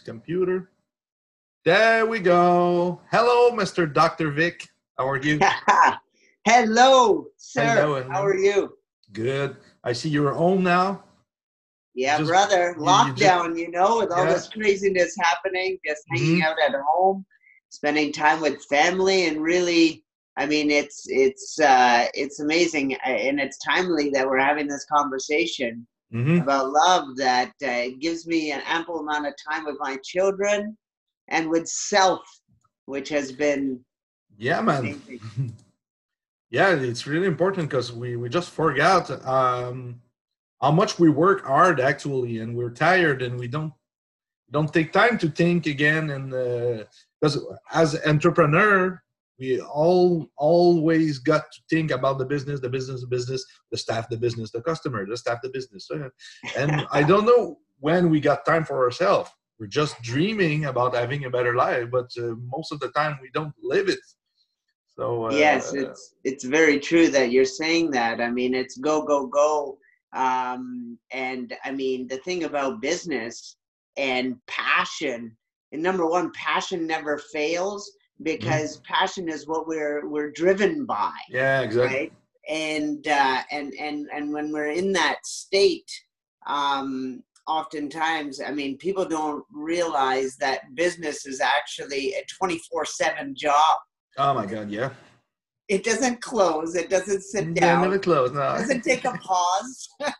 computer. There we go. Hello, Mr. Dr. Vic. How are you? Hello, sir. Hello, hello. How are you? Good. I see you're home now. Yeah, Just- brother. you- you Lockdown, you, know, with all Yeah. this craziness happening, just hanging Mhm. out at home, spending time with family, and really, I mean, it's it's uh, it's amazing, uh, and it's timely that we're having this conversation hmm about love. That uh, gives me an ample amount of time with my children and with self, which has been Yeah, man. yeah, it's really important because we, we just forgot um, how much we work hard actually, and we're tired and we don't don't take time to think again. And because as entrepreneur, we all always got to think about the business, the business, the business, the staff, the business, the customer, the staff, the business. And I don't know when we got time for ourselves. We're just dreaming about having a better life, but uh, most of the time we don't live it. So uh, yes it's it's very true that you're saying that i mean it's go go go um and i mean the thing about business and passion and number one passion never fails because passion is what we're we're driven by yeah, exactly. right and uh and and and when we're in that state um oftentimes i mean people don't realize that business is actually a 24 7 job Oh my God, yeah. it doesn't close. It doesn't sit Yeah, down. never It close. No. doesn't take a pause.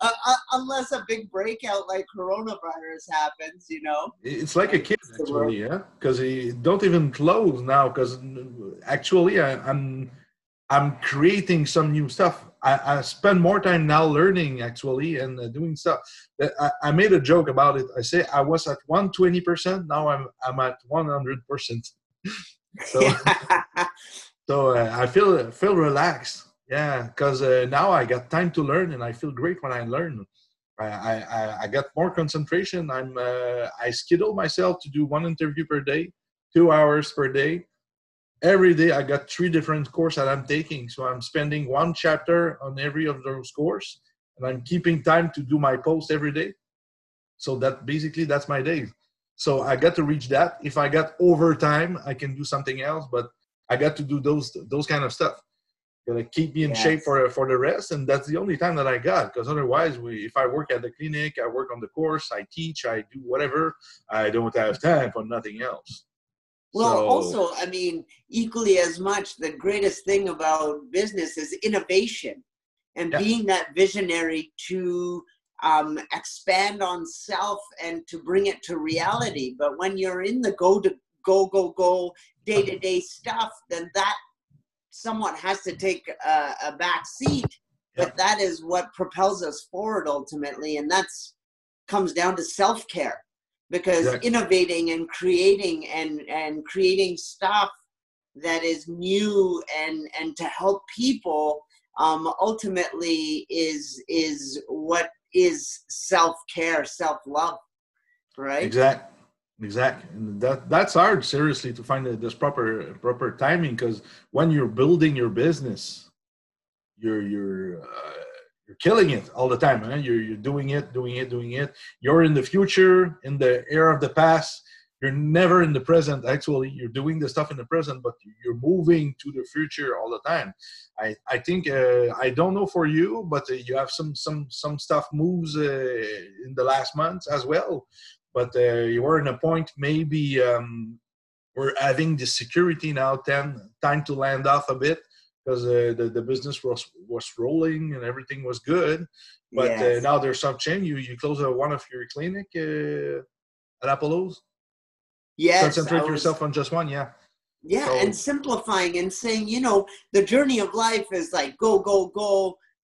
uh, uh, unless a big breakout like coronavirus happens, you know. It's like a kid It's the world. actually, yeah. Because he don't even close now. Because actually, I, I'm I'm creating some new stuff. I, I spend more time now learning actually and uh, doing stuff. I, I made a joke about it. I say I was at 120 percent. Now I'm I'm at 100 percent. So so uh, I feel feel relaxed. Yeah, because uh, now I got time to learn, and I feel great when I learn. I I, I- got more concentration. I'm uh, I schedule myself to do one interview per day, two hours per day. Every day I got three different courses that I'm taking, so I'm spending one chapter on every of those courses, and I'm keeping time to do my post every day. So that basically that's my day. So I got to reach that. If I got overtime, I can do something else, but I got to do those those kind of stuff. Gonna keep me in shape for for the rest, and that's the only time that I got. Because otherwise, we if I work at the clinic, I work on the course, I teach, I do whatever. I don't have time for nothing else. well, So- also, I mean, equally as much, the greatest thing about business is innovation and Yeah. being that visionary to um, expand on self and to bring it to reality. But when you're in the go to go go go day to day stuff, then that somewhat has to take a, a back seat. But that is what propels us forward ultimately, and that's comes down to self care because Exactly. innovating and creating and and creating stuff that is new and and to help people um, ultimately is is what is self care, self love, right? Exact, exact. And that that's hard, seriously, to find this proper proper timing. Because when you're building your business, you're you're uh, you're killing it all the time. Huh? You're you're doing it, doing it, doing it. You're in the future, in the era of the past. You're never in the present. Actually, you're doing the stuff in the present, but you're moving to the future all the time. I I think uh, I don't know for you, but uh, you have some some some stuff moves uh, in the last months as well but uh, you were in a point maybe um, we're having the security now then time to land off a bit because uh, the, the business was was rolling and everything was good but uh, Yes. now there's some change you you close one of your clinic uh, at apollo's yes, concentrate was- yourself on just one yeah Yeah, So- and simplifying and saying, you know, the journey of life is like go, go, go.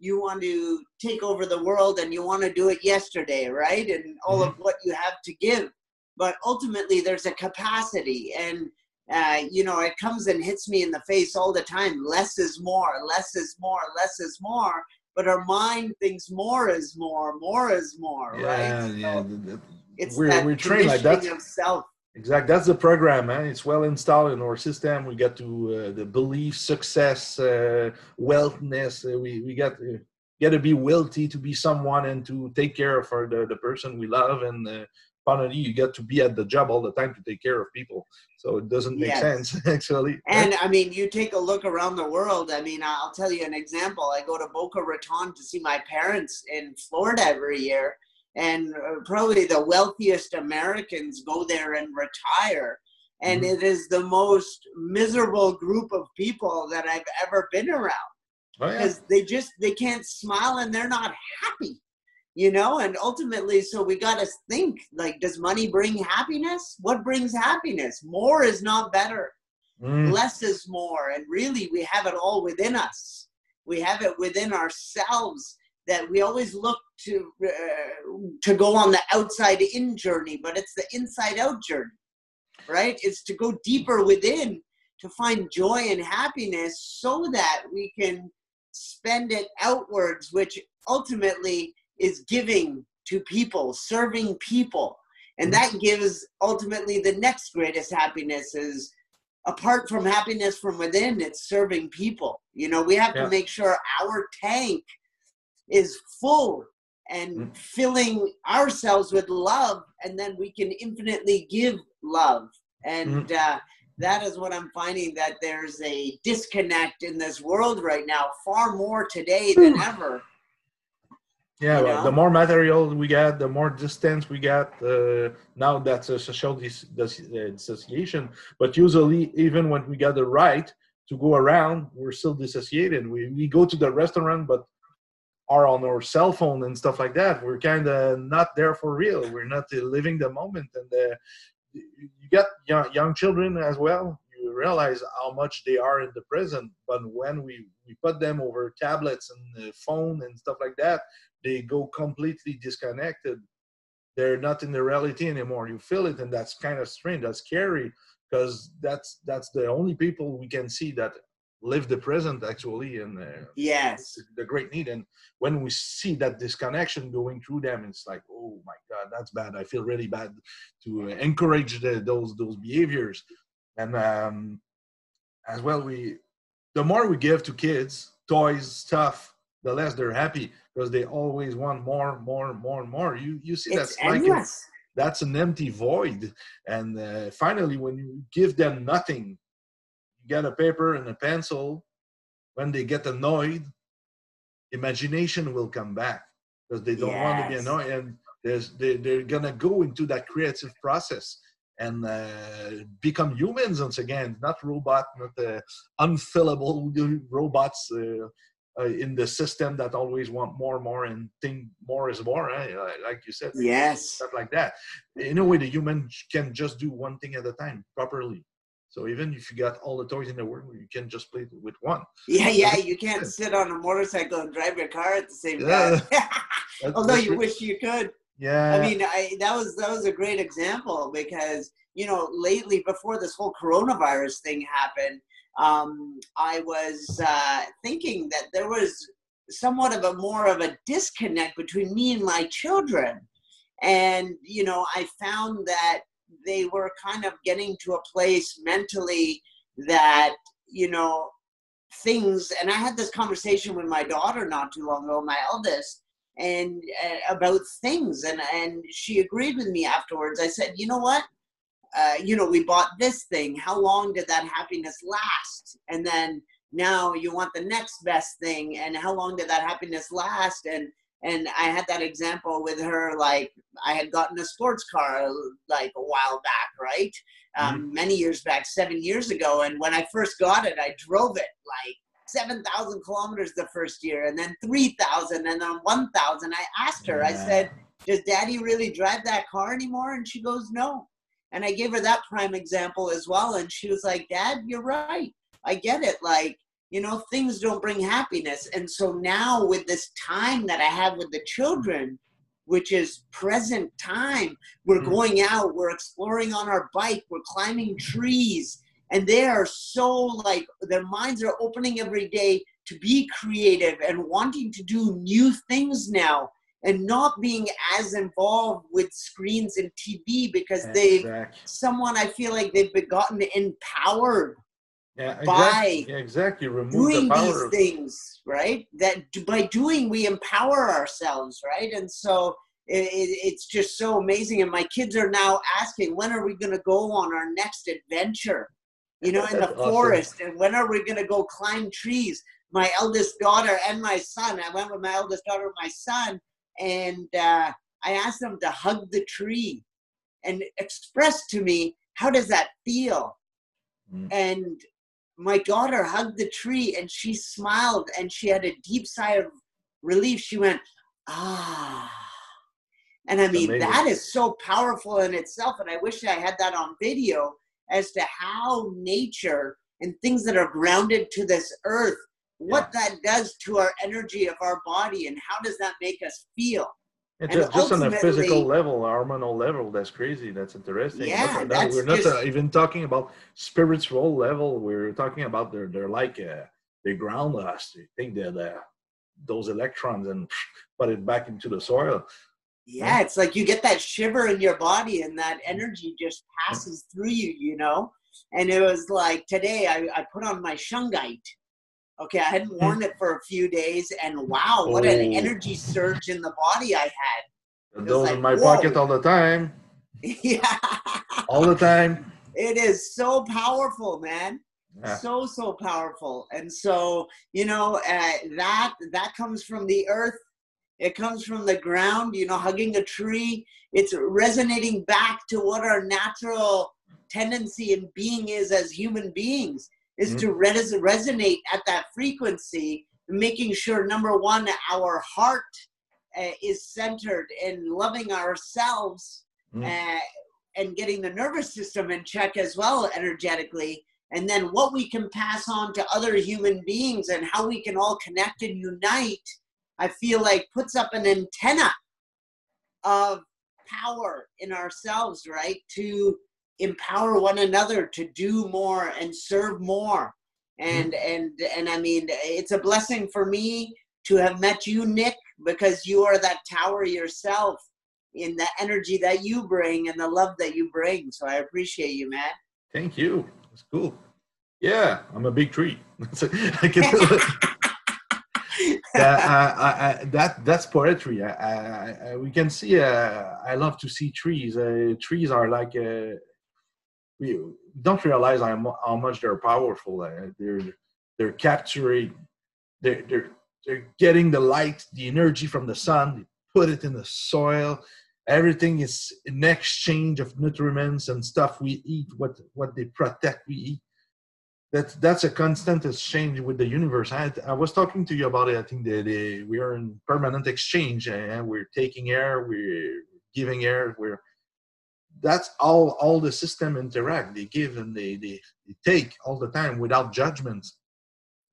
You want to take over the world and you want to do it yesterday, right? And all of what you have to give. But ultimately, there's a capacity. And, uh, you know, it comes and hits me in the face all the time less is more, less is more, less is more. But our mind thinks more is more, more is more, yeah right? yeah So it's we're- that we're trained like that. of self. Exact. That's the program, man. It's well installed in our system. We get to uh, the belief, success, uh, wealthness. Uh, we we got uh, got to be wealthy to be someone and to take care of our, the the person we love and uh, finally you get to be at the job all the time to take care of people so it doesn't make yes. sense actually and i mean you take a look around the world i mean i'll tell you an example i go to boca raton to see my parents in florida every year and uh, probably the wealthiest americans go there and retire. And mm-hmm. it is the most miserable group of people that i've ever been around. Oh, yeah. because they just they can't smile and they're not happy you know? And ultimately so we got to think like does money bring happiness? What brings happiness? More is not better. Mm. less is more. And really we have it all within us. We have it within ourselves that we always look to uh, to go on the outside in journey but it's the inside out journey right it's to go deeper within to find joy and happiness so that we can spend it outwards which ultimately is giving to people, serving people. And that gives ultimately the next greatest happiness is apart from happiness from within, it's serving people. You know, we have yeah. to make sure our tank is full and mm-hmm. filling ourselves with love, and then we can infinitely give love. And mm-hmm. uh, that is what I'm finding that there's a disconnect in this world right now, far more today than ever yeah, you know? the more material we get, the more distance we get. Uh, now that's a social dis- dis- uh, dissociation. But usually, even when we get the right to go around, we're still dissociated. We, we go to the restaurant, but are on our cell phone and stuff like that. We're kind of not there for real. We're not uh, living the moment. And uh, you get young, young children as well. You realize how much they are in the present. But when we, we put them over tablets and phone and stuff like that, they go completely disconnected. They're not in the reality anymore. You feel it, and that's kind of strange. That's scary because that's that's the only people we can see that live the present actually and uh, yes. the great need. And when we see that disconnection going through them it's like oh my god that's bad. I feel really bad to encourage the, those those behaviors. And um, as well we the more we give to kids toys stuff the less they're happy because they always want more, more, more, more. You you see that's like that's an empty void. And uh, finally, when you give them nothing, get a paper and a pencil. When they get annoyed, imagination will come back because they don't yes. want to be annoyed, and there's they, they're gonna go into that creative process and uh, become humans once again, not robot, not uh, unfillable robots uh, uh, in the system that always want more and more and think more is more eh? like you said yes stuff like that in a way the human can just do one thing at a time properly so even if you got all the toys in the world you can just play with one. Yeah yeah you can't sit on a motorcycle and drive your car at the same time. Although you wish you could. Yeah. i mean I, that was that was a great example because you know lately before this whole coronavirus thing happened um, I was uh, thinking that there was somewhat of a more of a disconnect between me and my children. And, you know, I found that they were kind of getting to a place mentally that, you know, things, and I had this conversation with my daughter not too long ago, my eldest, and uh, about things. And, and she agreed with me afterwards. I said, you know what? uh, you know, we bought this thing. How long did that happiness last? And then now you want the next best thing. And how long did that happiness last? And and I had that example with her. Like I had gotten a sports car like a while back, right? Um, mm-hmm. Many years back, seven years ago. And when I first got it, I drove it like 7,000 kilometers the first year, and then 3,000, and then 1,000. I asked her, yeah. I said, Does daddy really drive that car anymore? And she goes, No. And I gave her that prime example as well. And she was like, Dad, you're right. I get it. Like, you know, things don't bring happiness. And so now with this time that I have with the children, which is present time, we're mm-hmm. going out, we're exploring on our bike, we're climbing trees. And they are so like, their minds are opening every day to be creative and wanting to do new things now and not being as involved with screens and TV because they someone I feel like they've gotten empowered yeah, exactly. by yeah, exactly Remove doing the these things, right? That by doing we empower ourselves, right? And so it, it, it's just so amazing. And my kids are now asking, when are we going to go on our next adventure? You know, in the awesome. forest, and when are we going to go climb trees? My eldest daughter and my son. I went with my eldest daughter and my son, and uh, I asked them to hug the tree and express to me how does that feel. Mm. And my daughter hugged the tree and she smiled and she had a deep sigh of relief. She went, ah. And I mean, that is so powerful in itself. And I wish I had that on video as to how nature and things that are grounded to this earth, what yeah. that does to our energy of our body and how does that make us feel. And just, just on a physical level, hormonal level, that's crazy. That's interesting. Yeah, that's we're not just, uh, even talking about spiritual level. We're talking about they're they're like uh, they ground us. They think that uh, those electrons and put it back into the soil. Yeah, it's like you get that shiver in your body, and that energy just passes through you. You know, and it was like today I, I put on my shungite Okay, I hadn't worn hmm. it for a few days, and wow, what oh. an energy surge in the body I had. Those like, in my whoa. pocket all the time. yeah. All the time. It is so powerful, man. Yeah. So so powerful, and so you know uh, that that comes from the earth. It comes from the ground. You know, hugging a tree. It's resonating back to what our natural tendency and being is as human beings is mm-hmm. to res- resonate at that frequency, making sure number one, our heart uh, is centered in loving ourselves mm-hmm. uh, and getting the nervous system in check as well energetically. And then what we can pass on to other human beings and how we can all connect and unite, I feel like puts up an antenna of power in ourselves, right? To empower one another to do more and serve more and mm-hmm. and and i mean it's a blessing for me to have met you nick because you are that tower yourself in the energy that you bring and the love that you bring so i appreciate you man thank you it's cool yeah i'm a big tree that, I, I, that that's poetry. I, we can see. Uh, I love to see trees. Uh, trees are like uh, we don't realize how, much they're powerful. Uh, they're they're capturing, they're, they're they're getting the light, the energy from the sun. They put it in the soil. Everything is an exchange of nutriments and stuff we eat. What what they protect, we eat. That that's a constant exchange with the universe. I, I was talking to you about it. I think that we are in permanent exchange, and we're taking air, we're giving air, we're that's all all the system interact. They give and they, they, they take all the time without judgment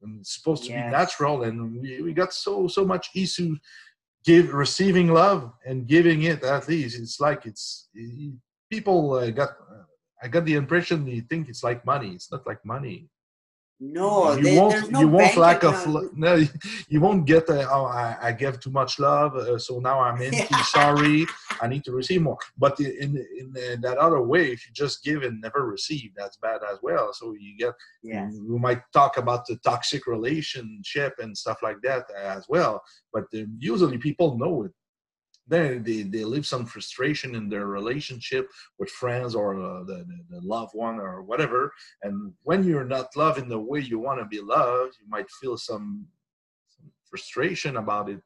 and it's supposed to be natural and we, we got so so much issue give receiving love and giving it at least. It's like it's people uh, got i got the impression they think it's like money. It's not like money no, you won't. No you won't lack of. No, you won't get. A, oh, I, I give too much love, uh, so now I'm empty. Sorry, I need to receive more. But in, in in that other way, if you just give and never receive, that's bad as well. So you get. Yeah. We might talk about the toxic relationship and stuff like that as well. But usually people know it they, they, they live some frustration in their relationship with friends or uh, the, the, loved one or whatever. And when you're not loved in the way you want to be loved you might feel some, some frustration about it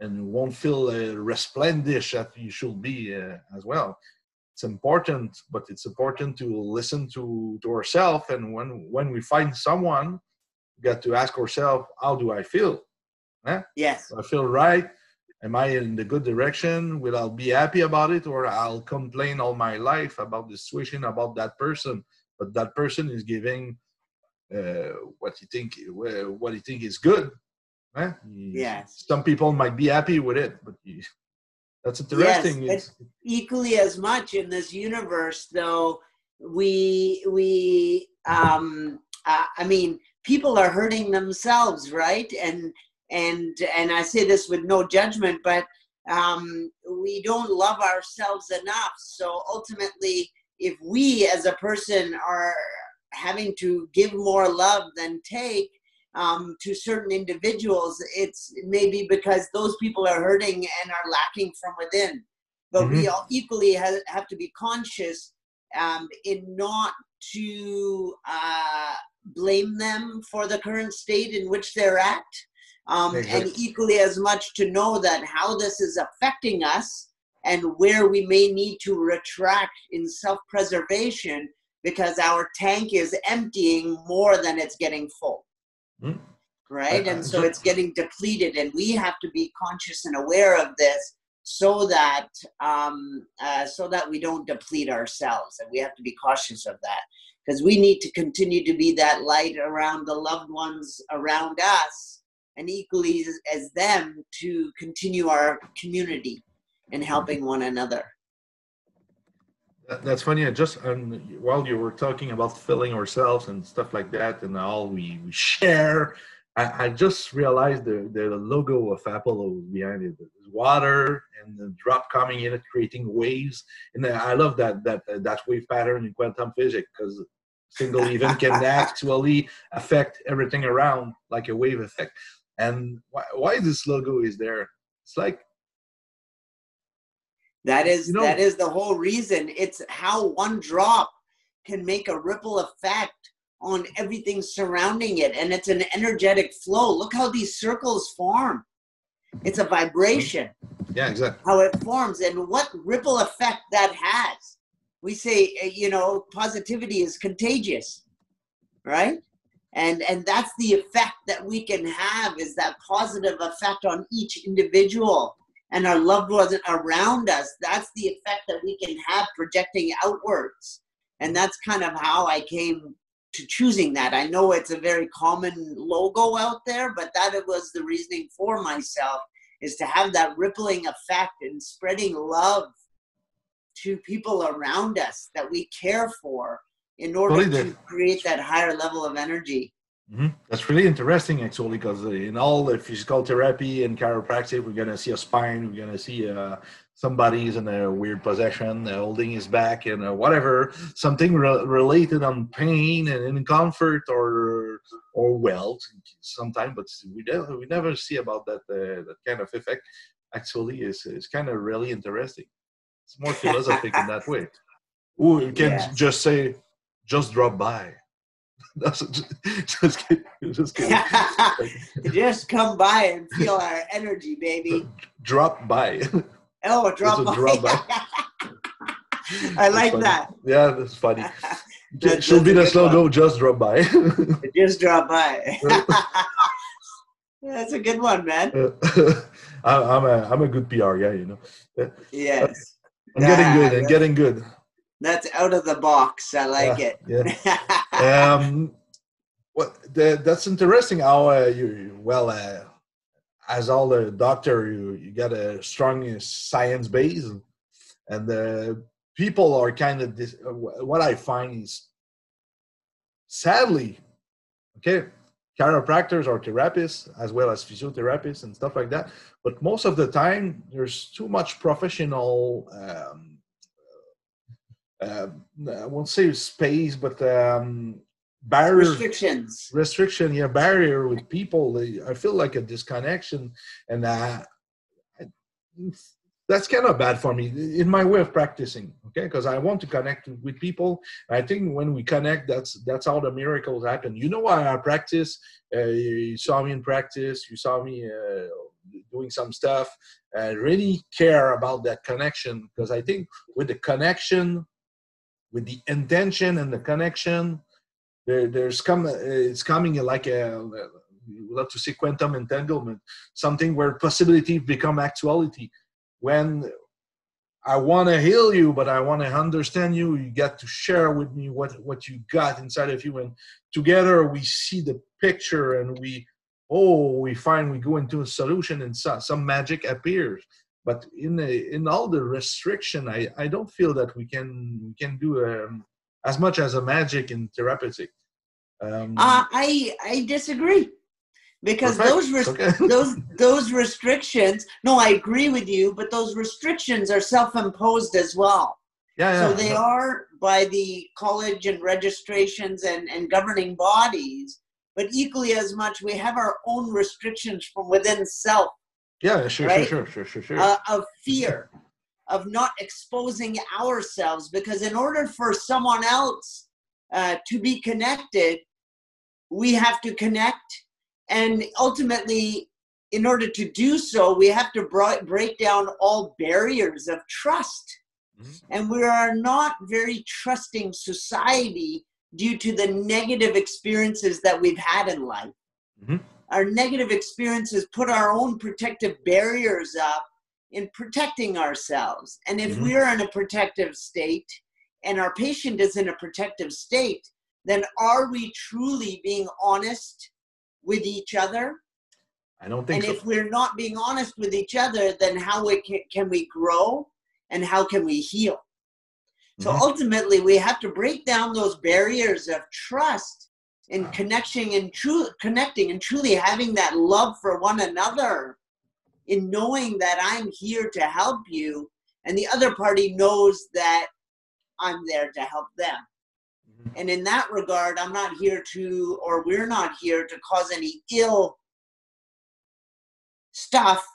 and you won't feel uh, resplendent that you should be uh, as well. It's important but it's important to listen to to ourselves and when when we find someone we got to ask ourselves how do i feel? Eh? yes. Do i feel right am I in the good direction? Will I be happy about it, or I'll complain all my life about the situation about that person? But that person is giving uh, what you think what you think is good. Eh? Yes. Some people might be happy with it, but you, that's interesting. Yes, equally as much in this universe, though. We we um, uh, I mean, people are hurting themselves, right? And and and I say this with no judgment, but um, we don't love ourselves enough. So ultimately, if we as a person are having to give more love than take, um, to certain individuals, it's maybe because those people are hurting and are lacking from within. But mm-hmm. we all equally have, have to be conscious um, in not to uh, blame them for the current state in which they're at. Um. And equally as much to know that how this is affecting us and where we may need to retract in self preservation because our tank is emptying more than it's getting full. Mm. Right? And so it's getting depleted, and we have to be conscious and aware of this so that um, uh, so that we don't deplete ourselves and we have to be cautious of that because we need to continue to be that light around the loved ones around us and equally as, as them to continue our community and helping one another that's funny. I just um, while you were talking about filling ourselves and stuff like that, and all we, we share, I, I just realized the, the logo of Apple behind it. There's water and the drop coming in it, creating waves. And I love that that that wave pattern in quantum physics because single event can actually affect everything around like a wave effect. And why, why this logo is there? It's like that is you know, that is the whole reason. It's how one drop can make a ripple effect on everything surrounding it and it's an energetic flow. Look how these circles form. It's a vibration. Yeah, exactly. How it forms and what ripple effect that has. We say, uh, you know, positivity is contagious, right? And and that's the effect that we can have is that positive effect on each individual and our loved ones around us. That's the effect that we can have projecting outwards. And that's kind of how I came to choosing that. I know it's a very common logo out there, but that was the reasoning for myself is to have that rippling effect and spreading love to people around us that we care for in order to create that higher level of energy. Mm-hmm. That's really interesting, actually, because in all the physical therapy and chiropractic, we're gonna see a spine, we're gonna see uh, somebody's in a weird position, uh, holding his back, and uh, whatever, something re- related on pain and comfort or or wealth, sometimes. But we never, we never see about that uh, that kind of effect. Actually, is is kind of really interesting. It's more philosophic in that way. Ooh, you can yes. just say, just drop by. just kidding. Just kidding. just come by and feel our energy, baby. Uh, drop by. Oh, drop by. Drop by. I like funny. that. Yeah, that's funny. that, Should be the slogan. One. Just drop by. just drop by. that's a good one, man. Uh, I'm a I'm a good PR guy, you know. Uh, yes. I'm getting good. I'm getting good. That's out of the box. I like yeah, it. Yeah. um, what the, that's interesting. How uh, you well uh, as all the doctor, you you got a strong science base, and the people are kind of this. Uh, what I find is, sadly, okay, chiropractors or therapists as well as physiotherapists and stuff like that. But most of the time, there's too much professional. Um, uh, I won't say space, but um, barrier restrictions. Restriction, yeah, barrier with people. I feel like a disconnection, and uh, that's kind of bad for me in my way of practicing. Okay, because I want to connect with people. I think when we connect, that's that's how the miracles happen. You know why I practice? Uh, you saw me in practice. You saw me. Uh, doing some stuff I really care about that connection because i think with the connection with the intention and the connection. There, there's come it's coming like a we love to say quantum entanglement, something where possibility become actuality. When I want to heal you, but I want to understand you. You get to share with me what what you got inside of you, and together we see the picture, and we oh we find we go into a solution, and so, some magic appears but in a, in all the restriction I, I don't feel that we can we can do um, as much as a magic in therapeutic um, uh, I I disagree because Perfect. those okay. those those restrictions no I agree with you but those restrictions are self-imposed as well yeah, yeah so they yeah. are by the college and registrations and, and governing bodies but equally as much we have our own restrictions from within self Yeah, sure, Right? sure, sure, sure, sure, sure. uh, of fear of not exposing ourselves because in order for someone else uh, to be connected we have to connect and ultimately in order to do so we have to break down all barriers of trust Mhm. and we are not very trusting society due to the negative experiences that we've had in life Mhm. Our negative experiences put our own protective barriers up in protecting ourselves. And if Mhm. we're in a protective state and our patient is in a protective state, then are we truly being honest with each other? I don't think And so. if we're not being honest with each other, then how we can, can we grow and how can we heal? So Mhm. ultimately, we have to break down those barriers of trust and connection and true connecting and truly having that love for one another in knowing that I'm here to help you and the other party knows that I'm there to help them. Mhm. And in that regard, I'm not here to, or we're not here to cause any ill stuff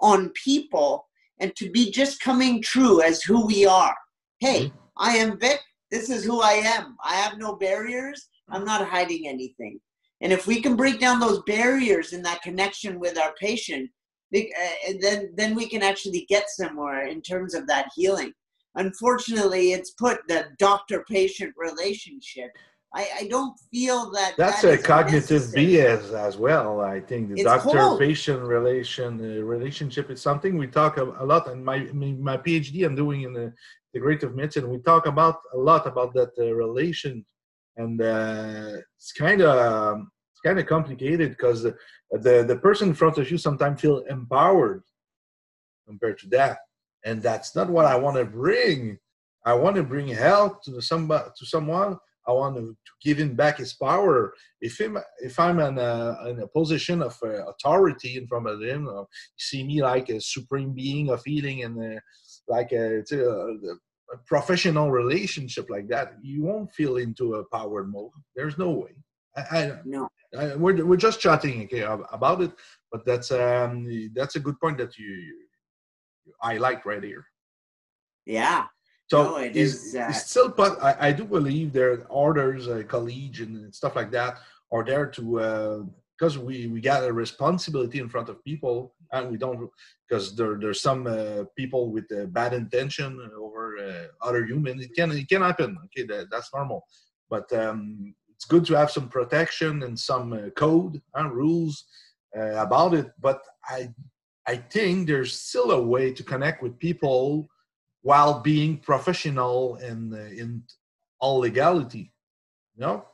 on people and to be just coming true as who we are. Hey, I am Vic. This is who I am. I have no barriers. I'm not hiding anything. And if we can break down those barriers in that connection with our patient, uh, then then we can actually get somewhere in terms of that healing. Unfortunately, it's put the doctor-patient relationship. I, I don't feel that That's that a cognitive. BS as well. I think the doctor-patient relation uh, relationship is something we talk a, a lot. And my my my PhD I'm doing in the integrative medicine, we talk about a lot about that uh, relation, and uh, it's kind of it's kind of complicated because the, the the person in front of you sometimes feel empowered compared to that, and that's not what I want to bring. I want to bring help to somebody to someone. I want to, give him back his power. If him, if I'm in a, in a position of uh, authority in front of him, or see me like a supreme being of healing and uh, like a, a, a professional relationship like that, you won't feel into a power mode. There's no way. I, No. I, I we're, we're just chatting okay, about it, but that's um that's a good point that you, you I like right here. Yeah. So No, it is, is, uh, still, but I, I do believe there are orders, uh, college and stuff like that are there to because we we got a responsibility in front of people, and we don't because there there's some uh, people with uh, bad intention over uh, other humans. It can it can happen. Okay, that, that's normal, but um, it's good to have some protection and some uh, code and rules uh, about it. But I I think there's still a way to connect with people while being professional and uh, in all legality. No.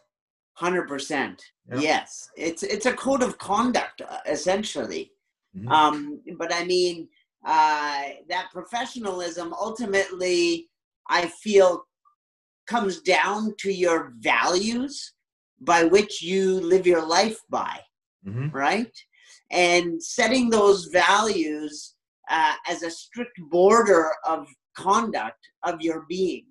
Hundred percent. Yes, it's it's a code of conduct uh, essentially. Mhm. Um, but I mean, uh, that professionalism ultimately, I feel, comes down to your values by which you live your life by, Mhm. right? And setting those values uh, as a strict border of conduct of your being.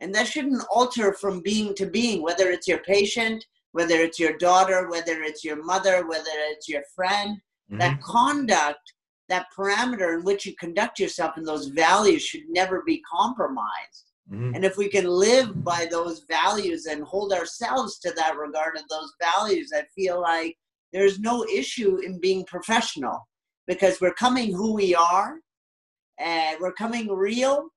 And that shouldn't alter from being to being, whether it's your patient, whether it's your daughter, whether it's your mother, whether it's your friend Mhm. that conduct that parameter in which you conduct yourself and those values should never be compromised Mhm. and if we can live by those values and hold ourselves to that regard of those values i feel like there's no issue in being professional because we're coming who we are and we're coming real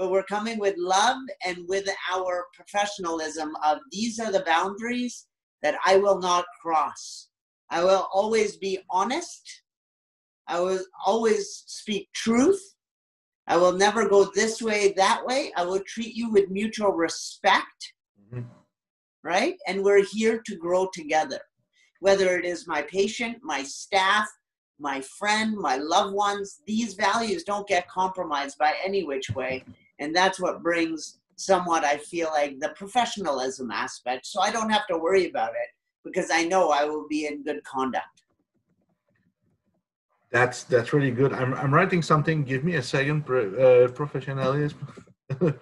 but we're coming with love and with our professionalism of these are the boundaries that i will not cross I will always be honest. I will always speak truth. I will never go this way, that way. I will treat you with mutual respect, Mhm. right? And we're here to grow together. Whether it is my patient, my staff, my friend, my loved ones, these values don't get compromised by any which way. And that's what brings somewhat, I feel like, the professionalism aspect. So I don't have to worry about it because I know I will be in good conduct. That's that's really good. I'm I'm writing something. Give me a second. Uh, professionalism.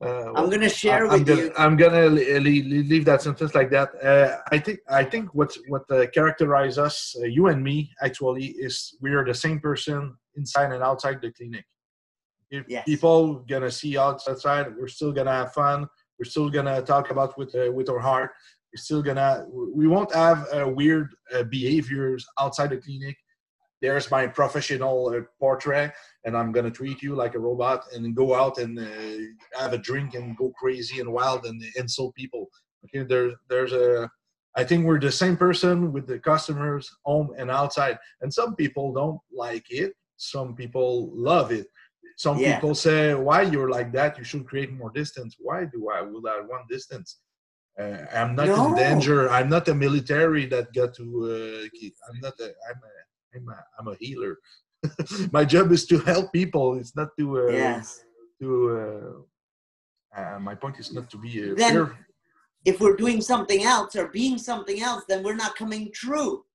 Uh, I'm gonna share I'm with gonna, you. I'm gonna le- le- leave that sentence like that. Uh, I think I think what what uh, characterize us, uh, you and me, actually, is we are the same person inside and outside the clinic. If Yes. people gonna see outside, we're still gonna have fun. We're still gonna talk about with uh, with our heart. We're still gonna. We won't have uh, weird uh, behaviors outside the clinic. There's my professional uh, portrait, and I'm gonna treat you like a robot, and go out and uh, have a drink and go crazy and wild and insult people. Okay, there's there's a. I think we're the same person with the customers, home and outside. And some people don't like it. Some people love it. Some Yeah. people say, "Why you're like that? You should create more distance." Why do I? Will I want distance? Uh, I'm not No. in danger. I'm not a military that got to. Uh, I'm not. A, I'm a. I'm a. I'm a healer. My job is to help people. It's not to. Uh, yes. To. Uh, uh, my point is not to be. Uh, Then- fear- if we're doing something else or being something else, then we're not coming true.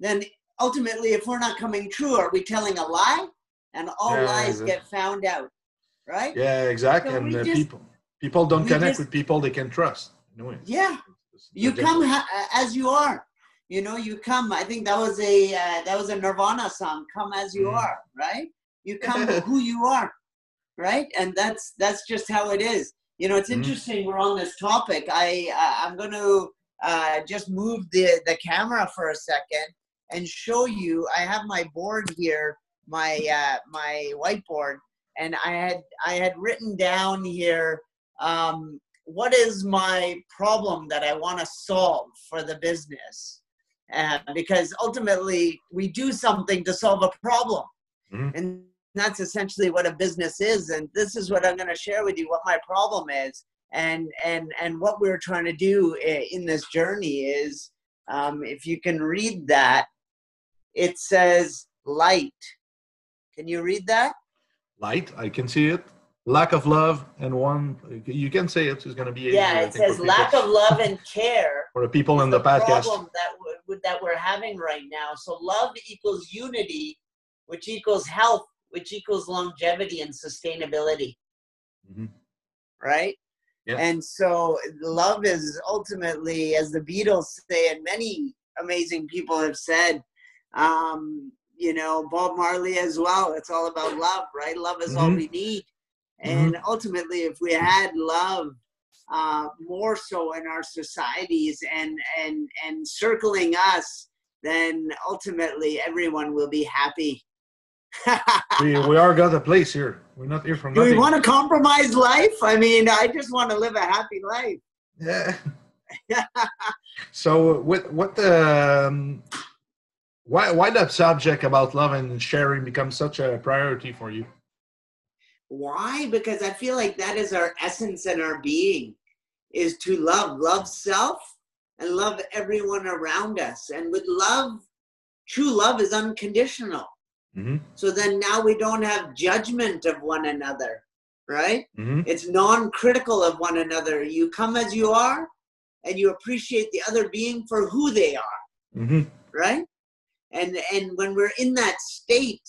Then ultimately, if we're not coming true, are we telling a lie? And all Yeah, lies get found out, right? Yeah, exactly. So and just- people people don't connect just- with people they can trust. No way. Yeah. You come ha- as you are. You know, you come. I think that was a uh, that was a Nirvana song. Come as you Mhm. are, right? You come who you are, right? And that's that's just how it is. You know, it's Mhm. interesting. We're on this topic. I uh, I'm going to uh, just move the the camera for a second and show you. I have my board here, my uh, my whiteboard, and I had I had written down here. Um, what is my problem that I want to solve for the business? Uh, because ultimately, we do something to solve a problem. Mhm. And that's essentially what a business is. And this is what I'm going to share with you what my problem is. And, and, and what we're trying to do in this journey is um, if you can read that, it says light. Can you read that? Light, I can see it. Lack of love and one. You can say. It's going to be Yeah, I it think, says lack people- of love and care for the people in is the podcast. problem that w- that we're having right now. So love equals unity, which equals health, which equals longevity and sustainability, Mhm. right? Yeah. And so love is ultimately, as the Beatles say, and many amazing people have said, um, you know, Bob Marley as well. It's all about love, right? Love is all Mhm. we need. And ultimately, if we had love uh, more so in our societies and and and circling us, then ultimately everyone will be happy. we we are got a place here. We're not here from Do we want to compromise life? I mean, I just want to live a happy life. Yeah. so what what um why why that subject about love and sharing becomes such a priority for you? Why? Because I feel like that is our essence and our being is to love, love self and love everyone around us. And with love, true love is unconditional. Mm-hmm. So then now we don't have judgment of one another, right? Mm-hmm. It's non critical of one another. You come as you are and you appreciate the other being for who they are, Mm-hmm. right? And, and when we're in that state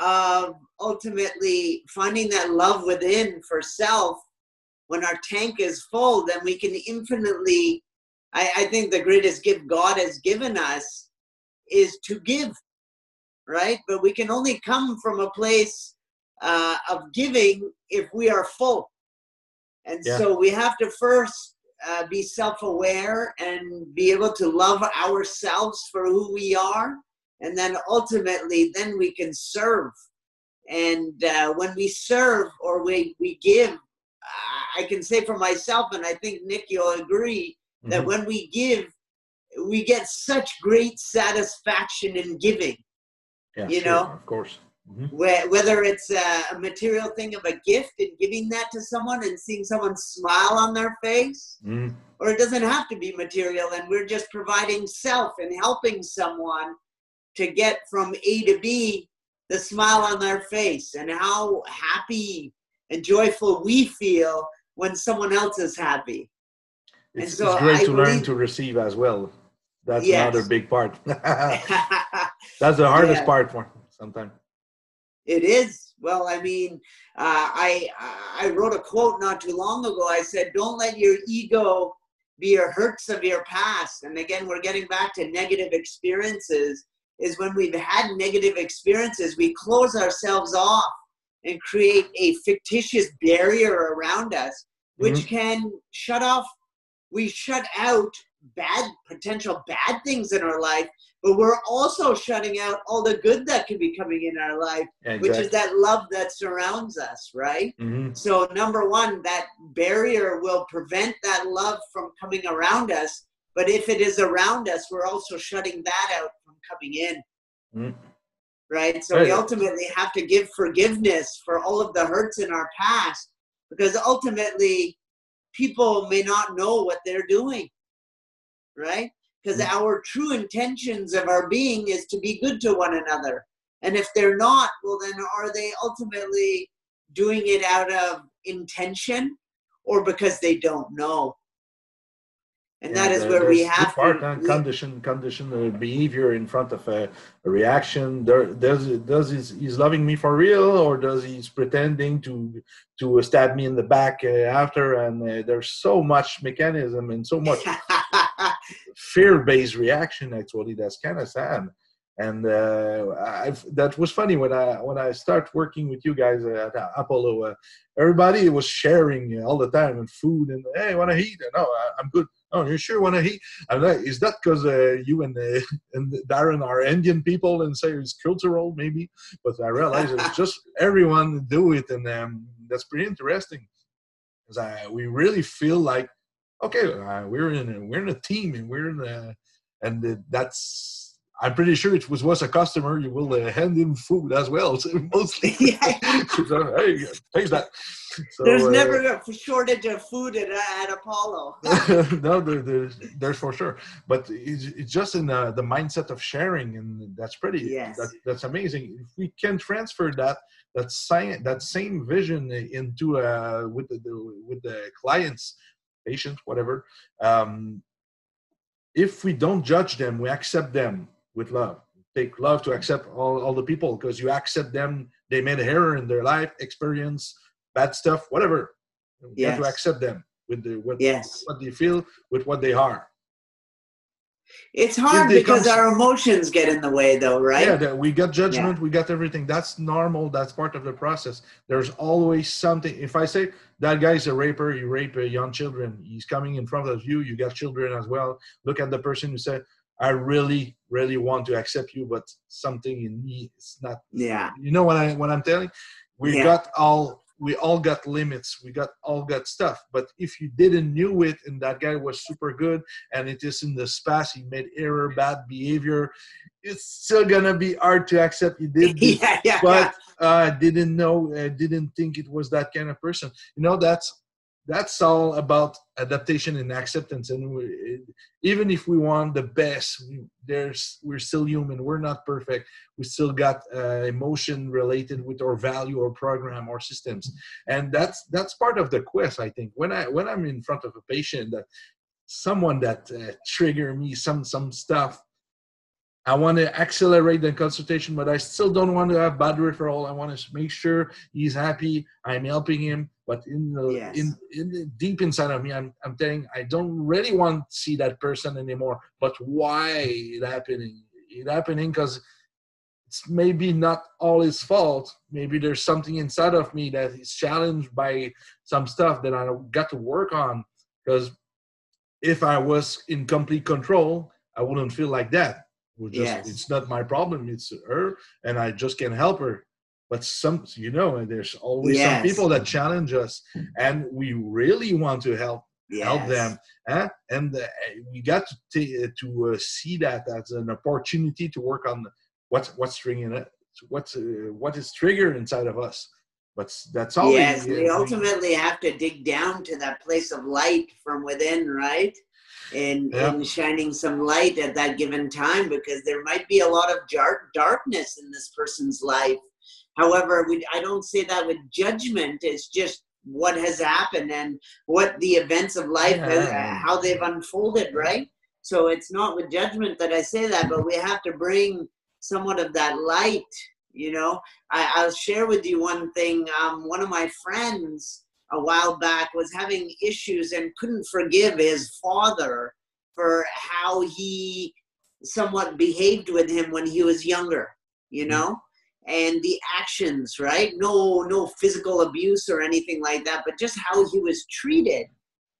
of ultimately finding that love within for self, when our tank is full, then we can infinitely. I, I think the greatest gift God has given us is to give, right? But we can only come from a place uh, of giving if we are full. And Yeah. so we have to first uh, be self aware and be able to love ourselves for who we are. And then ultimately, then we can serve. And uh, when we serve or we, we give, I- can say for myself, and I think Nick, you'll agree, that Mhm. when we give, we get such great satisfaction in giving. Yeah, you sure, know? of course. Mhm. Whether it's a, material thing of a gift and giving that to someone and seeing someone smile on their face, Mhm. or it doesn't have to be material, and we're just providing self and helping someone to get from A to B the smile on their face and how happy and joyful we feel when someone else is happy. It's, so it's great I to learn to receive as well. That's Yes. another big part. That's the hardest Yeah. part for sometimes. It is. Well, I mean, uh, I I wrote a quote not too long ago. I said, "Don't let your ego be your hurts of your past." And again, we're getting back to negative experiences. Is when we've had negative experiences, we close ourselves off and create a fictitious barrier around us, which mm-hmm. can shut off. We shut out bad potential bad things in our life but we're also shutting out all the good that can be coming in our life exactly. which is that love that surrounds us right mm-hmm. so number one that barrier will prevent that love from coming around us but if it is around us we're also shutting that out coming in mm-hmm. right so we ultimately have to give forgiveness for all of the hurts in our past because ultimately people may not know what they're doing right? Because mm-hmm. our true intentions of our being is to be good to one another. And if they're not, well, then are they ultimately doing it out of intention or because they don't know? And that is where we have part condition condition the behavior in front of a, a reaction there, does does he's, he's loving me for real or does he's pretending to to stab me in the back uh, after and uh, there's so much mechanism and so much fear-based reaction actually that's kind of sad and uh, that was funny when I when I start working with you guys at Apollo. Uh, everybody was sharing all the time and food and hey, want to eat? No, I, am good. Oh, you sure want to eat? I'm like, is that because uh, you and uh, and Darren are Indian people and say it's cultural maybe? But I realize it's just everyone do it, and um, that's pretty interesting. Because we really feel like okay, uh, we're in a, we're in a team and we're in a, and that's I'm pretty sure it was was a customer. You will uh, hand him food as well, so mostly. Yeah. so, hey, that. So, there's uh, never a shortage of food at, at Apollo. no, there, there's, there's for sure, but it's, it's just in the, the mindset of sharing, and that's pretty. Yes. That, that's amazing. If we can transfer that that science, that same vision into uh, with the, the with the clients, patients, whatever. Um, if we don't judge them, we accept them with love. Take love to accept all, all the people because you accept them. They made an error in their life, experience bad stuff, whatever. You yes. have to accept them with the what, yes. what they feel, with what they are. It's hard because come, our emotions get in the way, though, right? Yeah, we got judgment, yeah. we got everything. That's normal. That's part of the process. There's always something. If I say that guy's a raper, he rape uh, young children. He's coming in front of you. You got children as well. Look at the person who said, I really, really want to accept you, but something in me is not. Yeah. You know what I what I'm telling? We yeah. got all we all got limits. We got all got stuff. But if you didn't knew it, and that guy was super good, and it is in the space, he made error, bad behavior. It's still gonna be hard to accept. You did, yeah, yeah, but yeah. Uh, didn't know, uh, didn't think it was that kind of person. You know, that's that's all about adaptation and acceptance and we, even if we want the best there's we're still human. We're not perfect. We still got uh, emotion related with our value or program or systems. And that's that's part of the quest i think. When i when i'm in front of a patient that someone that uh, trigger me some some stuff I want to accelerate the consultation, but I still don't want to have bad referral. I want to make sure he's happy. I'm helping him, but in the yes. in, in the deep inside of me, I'm I'm telling I don't really want to see that person anymore. But why it happening? It happening because it's maybe not all his fault. Maybe there's something inside of me that is challenged by some stuff that I got to work on. Because if I was in complete control, I wouldn't feel like that just, yes. It's not my problem. It's her, and I just can't help her. But some, you know, there's always yes. some people that challenge us, and we really want to help yes. help them. Eh? And uh, we got to uh, to uh, see that as an opportunity to work on what's what's triggering it, what's uh, what is triggered inside of us. But that's all. Yes, we, we ultimately have to dig down to that place of light from within, right? And, yeah. and shining some light at that given time because there might be a lot of dark darkness in this person's life. However, we, I don't say that with judgment. It's just what has happened and what the events of life, yeah. has, how they've unfolded, right? So it's not with judgment that I say that, but we have to bring somewhat of that light You know, I, I'll share with you one thing. Um, one of my friends a while back was having issues and couldn't forgive his father for how he somewhat behaved with him when he was younger, you mm-hmm. know? And the actions, right? No, no physical abuse or anything like that, but just how he was treated.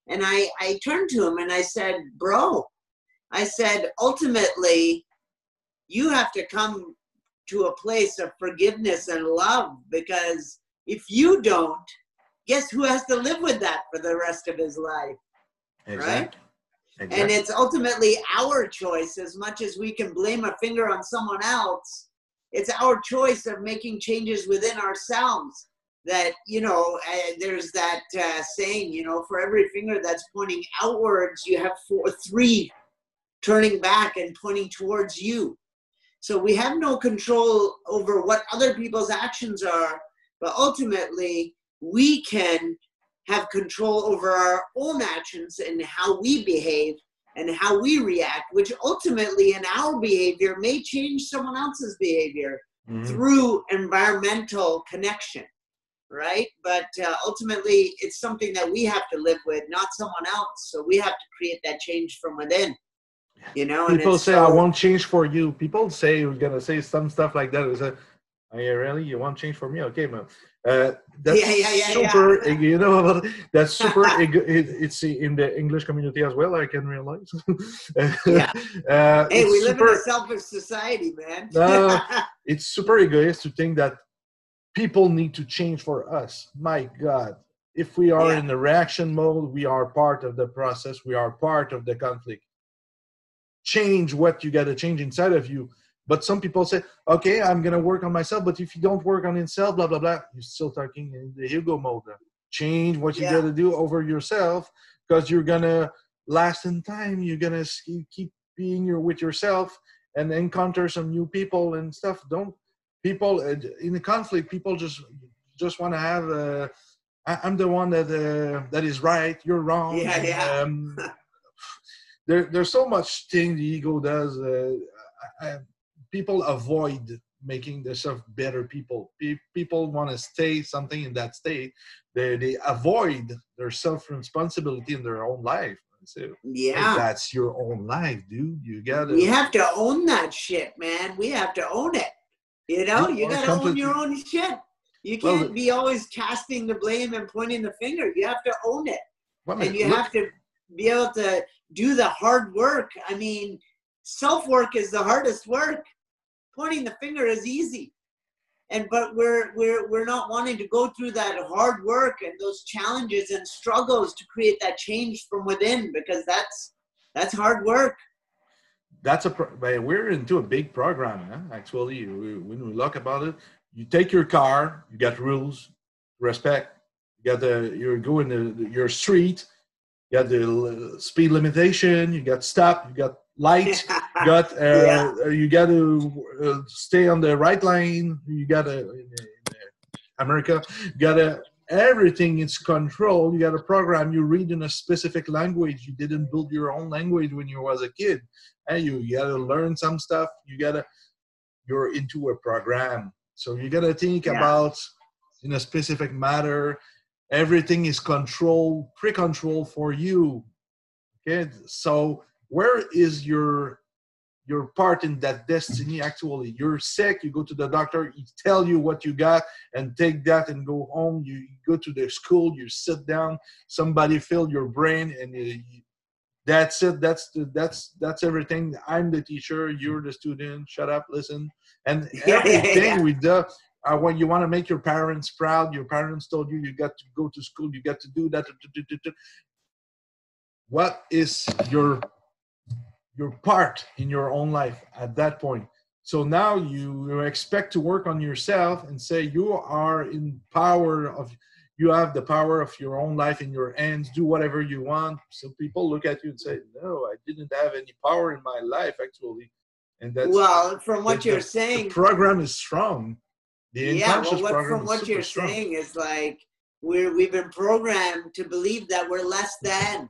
And I, I turned to him and I said, Bro, I said, ultimately, you have to come to a place of forgiveness and love because if you don't, guess who has to live with that for the rest of his life? Exactly. Right? Exactly. And it's ultimately our choice as much as we can blame a finger on someone else. It's our choice of making changes within ourselves. That, you know, uh, there's that uh, saying, you know, for every finger that's pointing outwards, you have four, three turning back and pointing towards you. So we have no control over what other people's actions are, but ultimately we can have control over our own actions and how we behave and how we react, which ultimately in our behavior may change someone else's behavior mm-hmm. through environmental connection, right? But uh, ultimately, it's something that we have to live with, not someone else. So we have to create that change from within. You know, people say, so, "I won't change for you." People say, "We're gonna say some stuff like that." Is a, "Are you really? You won't change for me?" Okay, man. Uh, that's yeah, yeah, yeah, super. Yeah. You know, that's super. it's in the English community as well. I can realize. yeah. Uh, hey, we super, live in a selfish society, man. uh, it's super egoist to think that people need to change for us. My God, if we are in the reaction mode, we are part of the process. We are part of the conflict. Change what you got to change inside of you but some people say, okay, I'm going to work on myself. But if you don't work on yourself, blah, blah, blah, you're still talking in the ego mode. Change what you yeah. got to do over yourself because you're going to last in time. You're going to keep being your, with yourself and encounter some new people and stuff. Don't people uh, in the conflict, people just just want to have uh, I, am the one that uh, that is right. You're wrong. Yeah, yeah. Um, there, there's so much thing the ego does. Uh, I, people avoid making themselves better people. people want to stay something in that state. They, they avoid their self responsibility in their own life. So, yeah, that's your own life, dude. You gotta. We have to own that shit, man. We have to own it. You know, you, you gotta own your own shit. You can't well, be always casting the blame and pointing the finger. You have to own it, and you look, have to be able to do the hard work. I mean, self work is the hardest work pointing the finger is easy and but we're we're we're not wanting to go through that hard work and those challenges and struggles to create that change from within because that's that's hard work that's a we're into a big program huh? actually when we look about it you take your car you got rules respect you got the you're going to your street you got the speed limitation you got stop you got light. you got uh, yeah. Uh, you got to uh, stay on the right line. You got to in, in America. Got to everything is control. You got a program. You read in a specific language. You didn't build your own language when you was a kid. And you, you got to learn some stuff. You got to you're into a program. So you got to think yeah. about in a specific matter. Everything is control, pre-control for you. Okay, so where is your your part in that destiny. Actually you're sick you go to the doctor he tell you what you got and take that and go home. You go to the school you sit down somebody fill your brain and you, that's it that's the, that's that's everything. I'm the teacher you're the student shut up listen. And everything we do uh, when you want to make your parents proud your parents told you you got to go to school you got to do that what is your your part in your own life at that point. So now you expect to work on yourself and say you are in power of you have the power of your own life in your hands. Do whatever you want. So people look at you and say no i didn't have any power in my life actually. And that's well from what you're the, saying the program is strong. The yeah well, what, from what you're strong. saying is like we're we've been programmed to believe that we're less than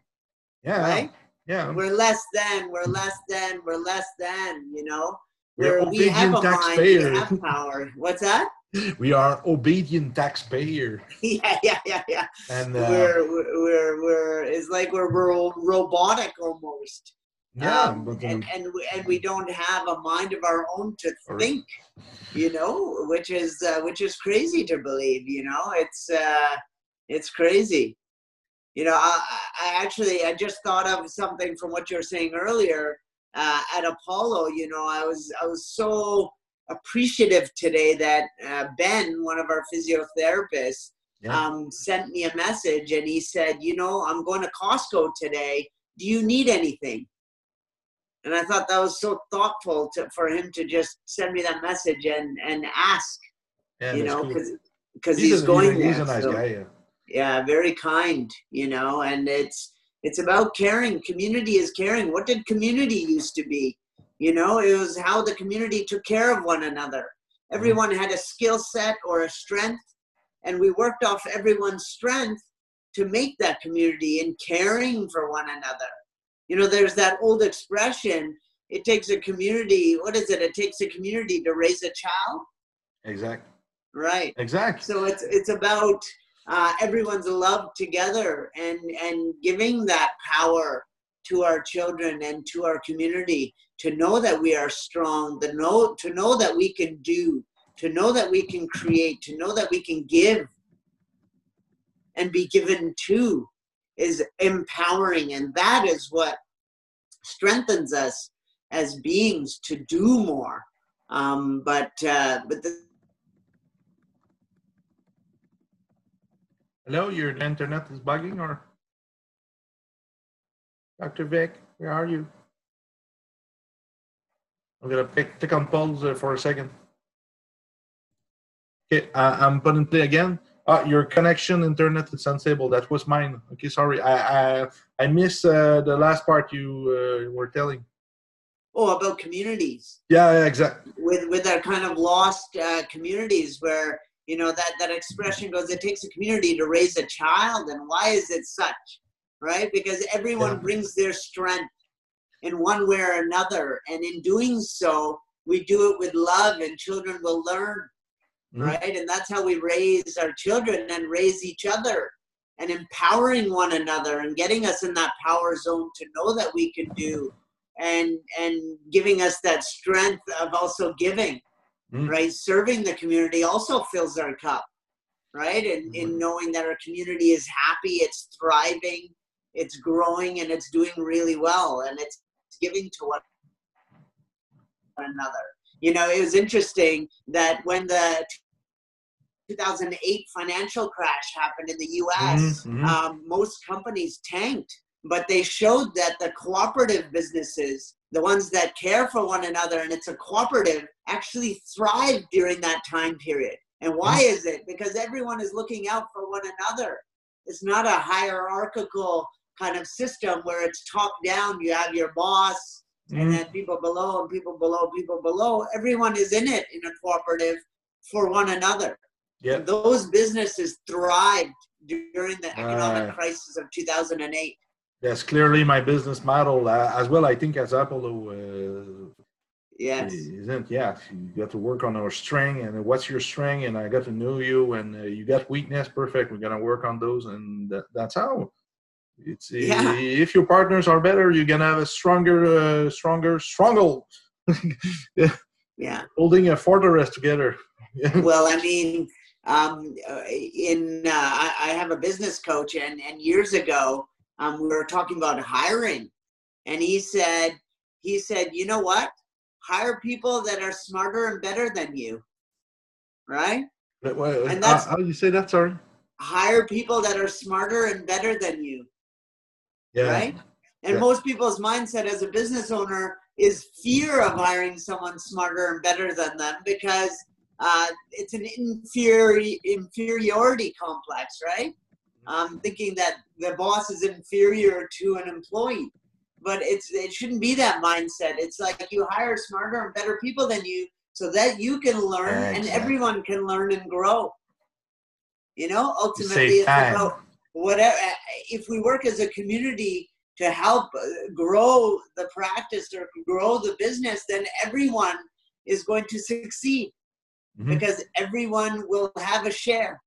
yeah. right yeah we're less than we're less than we're less than you know We're we have a obedient mind, we have power. What's that? We are obedient taxpayer, yeah, yeah, yeah, yeah. and uh, we're, we're, we're, it's like we're, ro- robotic almost. yeah, Um, but and, um, and, we, and we don't have a mind of our own to think, you know, which is, uh, which is crazy to believe, you know, it's, uh, it's crazy. You know, I, I actually, I just thought of something from what you were saying earlier uh, at Apollo. You know, I was, I was so appreciative today that uh, Ben, one of our physiotherapists, Yeah. um, sent me a message and he said, You know, I'm going to Costco today. Do you need anything? And I thought that was so thoughtful to, for him to just send me that message and, and ask, yeah, you know, cool. because because he's, he's, going a, he's there. a nice So, guy. Yeah. Yeah, very kind, you know, and it's it's about caring. Community is caring. What did community used to be? You know, it was how the community took care of one another. Everyone had a skill set or a strength, and we worked off everyone's strength to make that community and caring for one another. You know, there's that old expression, it takes a community, what is it? It takes a community to raise a child. Exact. Right. Exact. So it's it's about uh, everyone's love together and and giving that power to our children and to our community to know that we are strong, to know to know that we can do, to know that we can create, to know that we can give and be given to is empowering. And that is what strengthens us as beings to do more. Um, but uh, but the, Hello, your internet is bugging, or Dr. Vic, where are you? I'm gonna pick, click on pause uh, for a second. Okay, uh, I'm putting play again. Uh, your connection internet is unstable. That was mine. Okay, sorry. I I, I missed uh, the last part you uh, were telling. oh about communities Yeah, yeah, exactly. with with our kind of lost uh, communities where you know that that expression goes it takes a community to raise a child and why is it such right because everyone Yeah. brings their strength in one way or another and in doing so we do it with love and children will learn Mhm. right and that's how we raise our children and raise each other and empowering one another and getting us in that power zone to know that we can do and and giving us that strength of also giving Mm. right serving the community also fills our cup right and in Mhm. knowing that our community is happy it's thriving it's growing and it's doing really well and it's giving to one another you know it was interesting that when the 2008 financial crash happened in the us Mhm, mhm. um, most companies tanked but they showed that the cooperative businesses the ones that care for one another and it's a cooperative actually thrived during that time period. And why is it? Because everyone is looking out for one another. It's not a hierarchical kind of system where it's top down you have your boss and Mhm. then people below and people below people below. Everyone is in it in a cooperative for one another. Yeah. those businesses thrived during the economic crisis of 2008 That's clearly my business model uh, as well. I think as Apollo uh, yes isn't. Yeah, you got to work on our strength and what's your strength, and I got to know you, and uh, you got weakness. Perfect. We're gonna work on those, and that, that's how. It's Yeah. if your partners are better, you're gonna have a stronger, uh, stronger, stronger, yeah holding a fortress together. well i mean um, uh, in uh, I, I have a business coach and, and years ago um, we were talking about hiring and he said he said you know what hire people that are smarter and better than you right But, well, And how, that's- how you say that? Sorry. hire people that are smarter and better than you Yeah. right? And Yeah. most people's mindset as a business owner is fear of hiring someone smarter and better than them because uh, it's an inferi- inferiority complex, right? Um, thinking that the boss is inferior to an employee, but it's it shouldn't be that mindset. It's like you hire smarter and better people than you so that you can learn and everyone can learn and grow. You know, ultimately, it's about whatever if we work as a community to help uh, grow the practice or grow the business then everyone is going to succeed Mhm. because everyone will have a share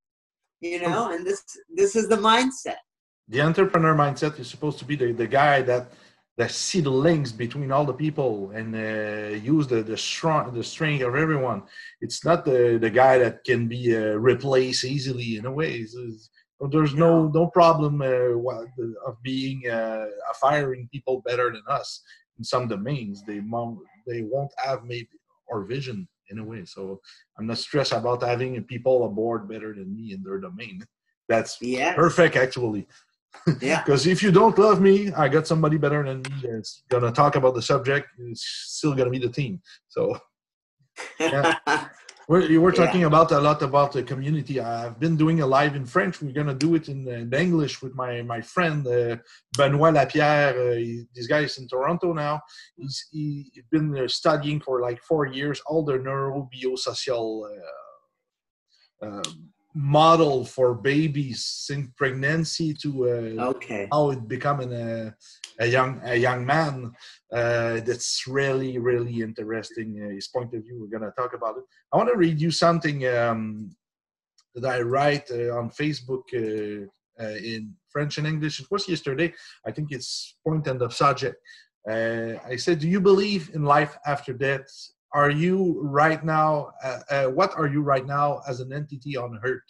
you know and this this is the mindset the entrepreneur mindset is supposed to be the, the guy that that see the links between all the people and uh, use the the strong the strength of everyone. It's not the the guy that can be uh, replaced easily in a way. It's- it's- there's no no problem uh, of being uh, firing people better than us in some domains. They mo- they won't have maybe our vision in a way. So I'm not stressed about having people aboard better than me in their domain. That's yeah perfect actually. yeah Because if you don't love me, I got somebody better than me that's gonna talk about the subject. It's still gonna be the team. So we're, you were Yeah. talking about a lot about the community. I've been doing a live in French. We're gonna do it in, in English with my my friend uh, Benoit Lapierre. Uh, he, this guy is in Toronto now. He's he, he's been uh, studying for like four years all the neurobiosocial uh, uh, model for babies since pregnancy to uh, okay. how it becoming a, a young a young man. Uh, that's really really interesting uh, his point of view. We're going to talk about it. I want to read you something um, that i write uh, on facebook uh, uh, in french and english. It was yesterday. I think it's point and of subject. Uh, i said do you believe in life after death are you right now uh, uh, what are you right now as an entity on earth?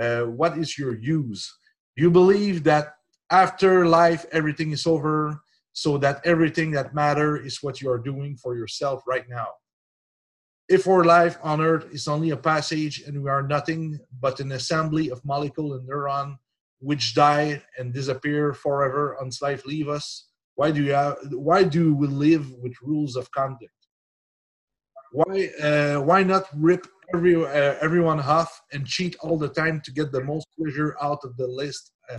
Uh, what is your use? You believe that after life everything is over so that everything that matter is what you are doing for yourself right now. If our life on earth is only a passage and we are nothing but an assembly of molecule and neuron which die and disappear forever until life leave us why do you have, why do we live with rules of conduct why uh, why not rip every uh, everyone off and cheat all the time to get the most pleasure out of the list uh,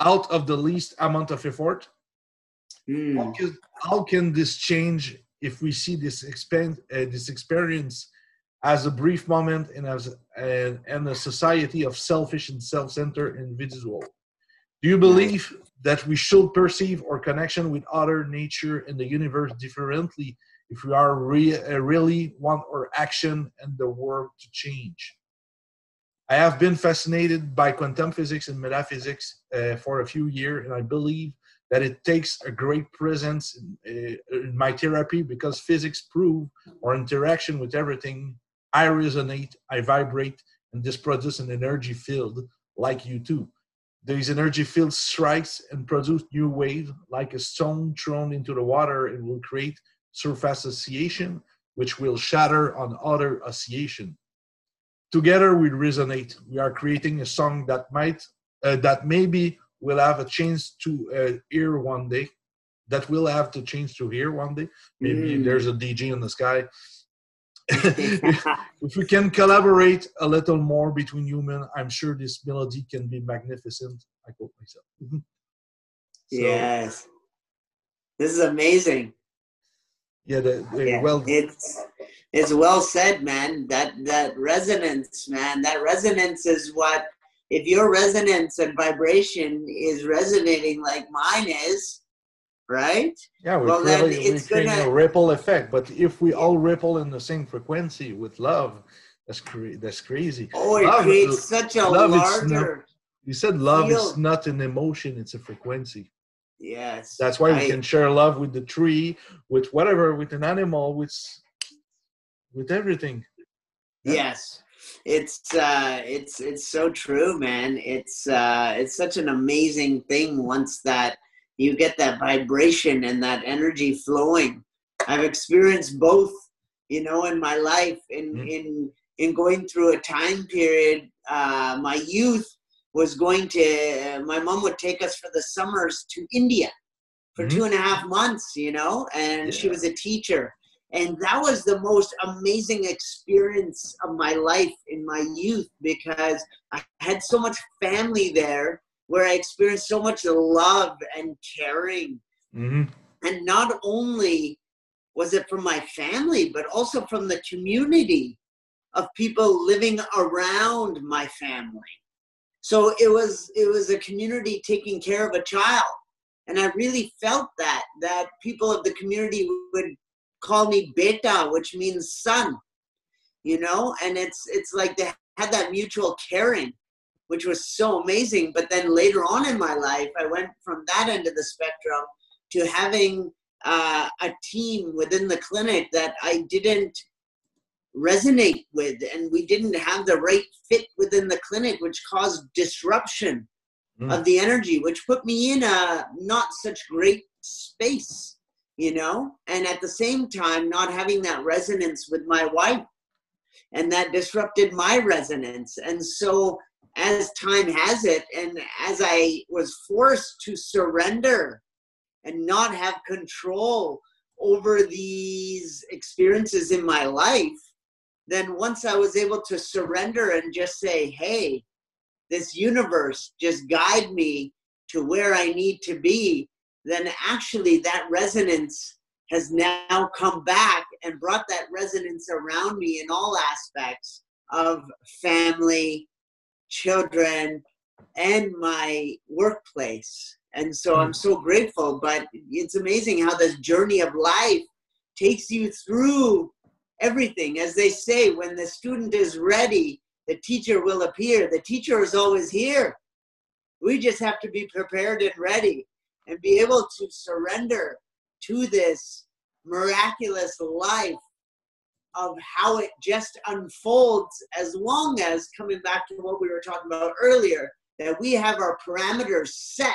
out of the least amount of effort? Hmm. how can, how can this change if we see this expand uh, this experience as a brief moment and as and, and a society of selfish and self-centered individual? Do you believe that we should perceive our connection with other nature and the universe differently if we are re- uh, really want our action and the world to change i have been fascinated by quantum physics and metaphysics uh, for a few years and i believe that it takes a great presence in, uh, in my therapy because physics prove our interaction with everything. I resonate, I vibrate, and this produces an energy field like you too. These energy fields strikes and produce new waves like a stone thrown into the water and will create surface which will shatter on other oscillation. Together we resonate. We are creating a song that might, uh, that maybe will have a chance to uh, hear one day that will have to change to hear one day maybe Mm. there's a dj in the sky if we can collaborate a little more between human i'm sure this melody can be magnificent i quote myself. So, yes this is amazing yeah Yeah, well it's it's well said, man. That that resonance, man. That resonance is what if your resonance and vibration is resonating like mine is, right? yeah we're well, then creating, we're it's creating gonna- a ripple effect but if we all ripple in the same frequency with love that's cra- that's crazy Oh, it Love- creates such a love larger. you said love is not an emotion it's a frequency Yes. That's why we can share love with the tree, with whatever, with an animal, with with everything. Yes. It's uh it's it's so true, man. It's uh it's such an amazing thing once that you get that vibration and that energy flowing. I've experienced both, you know, in my life in Mm. in in going through a time period uh my youth was going to uh, my mom would take us for the summers to India for Mhm. two and a half months, you know, and she was a teacher and that was the most amazing experience of my life in my youth because I had so much family there where I experienced so much love and caring. hmm And not only was it from my family, but also from the community of people living around my family. So it was it was a community taking care of a child. And I really felt that that people of the community would call me beta, which means son. You know, and it's it's like they had that mutual caring, which was so amazing. But then later on in my life, I went from that end of the spectrum to having uh, a team within the clinic that I didn't resonate with, and we didn't have the right fit within the clinic, which caused disruption mm. of the energy, which put me in a not such great space, you know, and at the same time, not having that resonance with my wife. And that disrupted my resonance. And so, as time has it, and as I was forced to surrender and not have control over these experiences in my life, then once I was able to surrender and just say, hey, this universe just guide me to where I need to be, then actually that resonance has now come back and brought that resonance around me in all aspects of family, children, and my workplace. And so I'm hmm. so grateful. But it's amazing how this journey of life takes you through everything. As they say, when the student is ready, the teacher will appear. The teacher is always here. We just have to be prepared and ready and be able to surrender to this miraculous life of how it just unfolds as long as coming back to what we were talking about earlier that we have our parameters set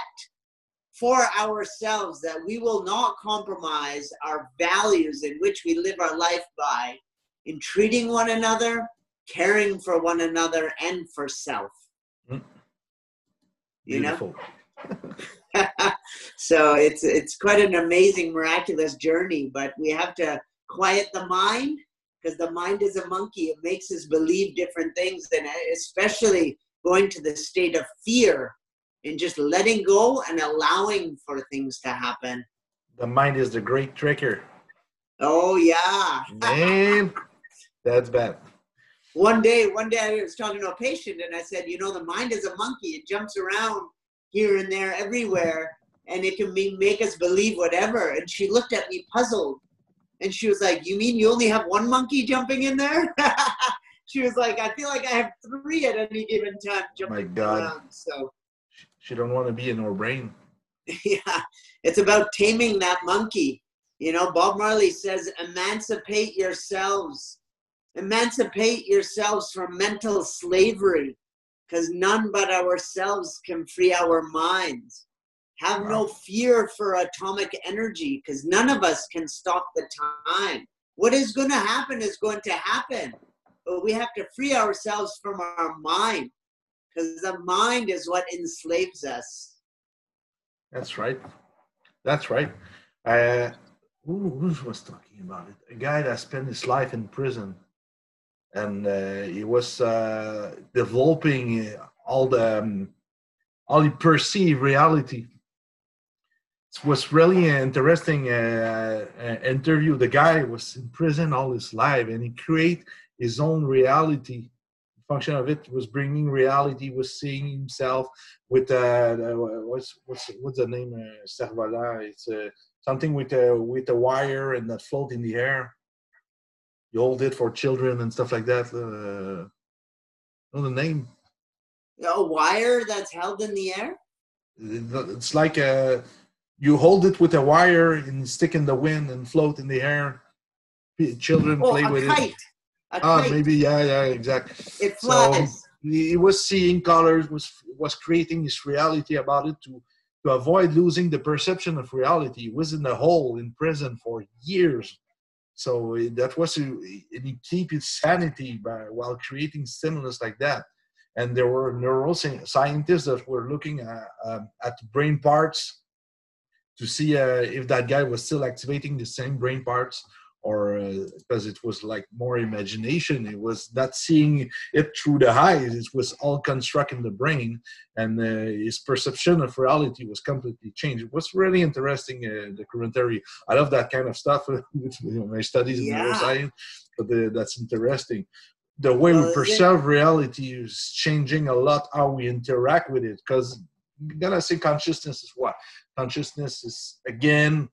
for ourselves that we will not compromise our values in which we live our life by in treating one another caring for one another and for self. Mm. You know? so it's it's quite an amazing, miraculous journey, but we have to quiet the mind because the mind is a monkey. It makes us believe different things, and especially going to the state of fear and just letting go and allowing for things to happen. The mind is the great tricker. Oh yeah. Man, that's bad one day, one day I was talking to a patient and I said, you know, the mind is a monkey. It jumps around here and there everywhere and it can be, make us believe whatever. And she looked at me puzzled and she was like, you mean you only have one monkey jumping in there? she was like, I feel like I have three at any given time oh jumping My God. around. So she don't want to be in her brain. yeah, it's about taming that monkey. You know, Bob Marley says, emancipate yourselves Emancipate yourselves from mental slavery, because none but ourselves can free our minds. Have wow. no fear for atomic energy, because none of us can stop the time. What is going to happen is going to happen, but we have to free ourselves from our mind, because the mind is what enslaves us. That's right. That's right. Uh, who, who was talking about it? A guy that spent his life in prison and uh, he was uh, developing all the um, all he perceived reality. It was really an interesting uh, uh, interview. The guy was in prison all his life, and he create his own reality. Function of it was bringing reality, was seeing himself with uh, what's what's what's the name? Uh. It's uh, something with a with a wire and that float in the air you hold it for children and stuff like that. Uh, know the name? A wire that's held in the air. It's like a uh, you hold it with a wire and stick in the wind and float in the air. Children oh, play with kite. it. Ah, maybe yeah, yeah, exactly. It flies. So he was seeing colors, was was creating his reality about it to to avoid losing the perception of reality. He was in a hole in prison for years so eh, that was a, and he keep his sanity by, while creating stimulus like that. And there were neuroscientists that were looking at, um, at brain parts to see uh, if that guy was still activating the same brain parts or because uh, it was like more imagination. It was not seeing it through the eyes. It was all construct in the brain and uh, his perception of reality was completely changed. It was really interesting uh, the commentary i love that kind of stuff with you know, my studies in yeah. neuroscience but uh, that's interesting. The way well, we perceive reality is changing a lot how we interact with it because you gotta say consciousness is what? Consciousness is again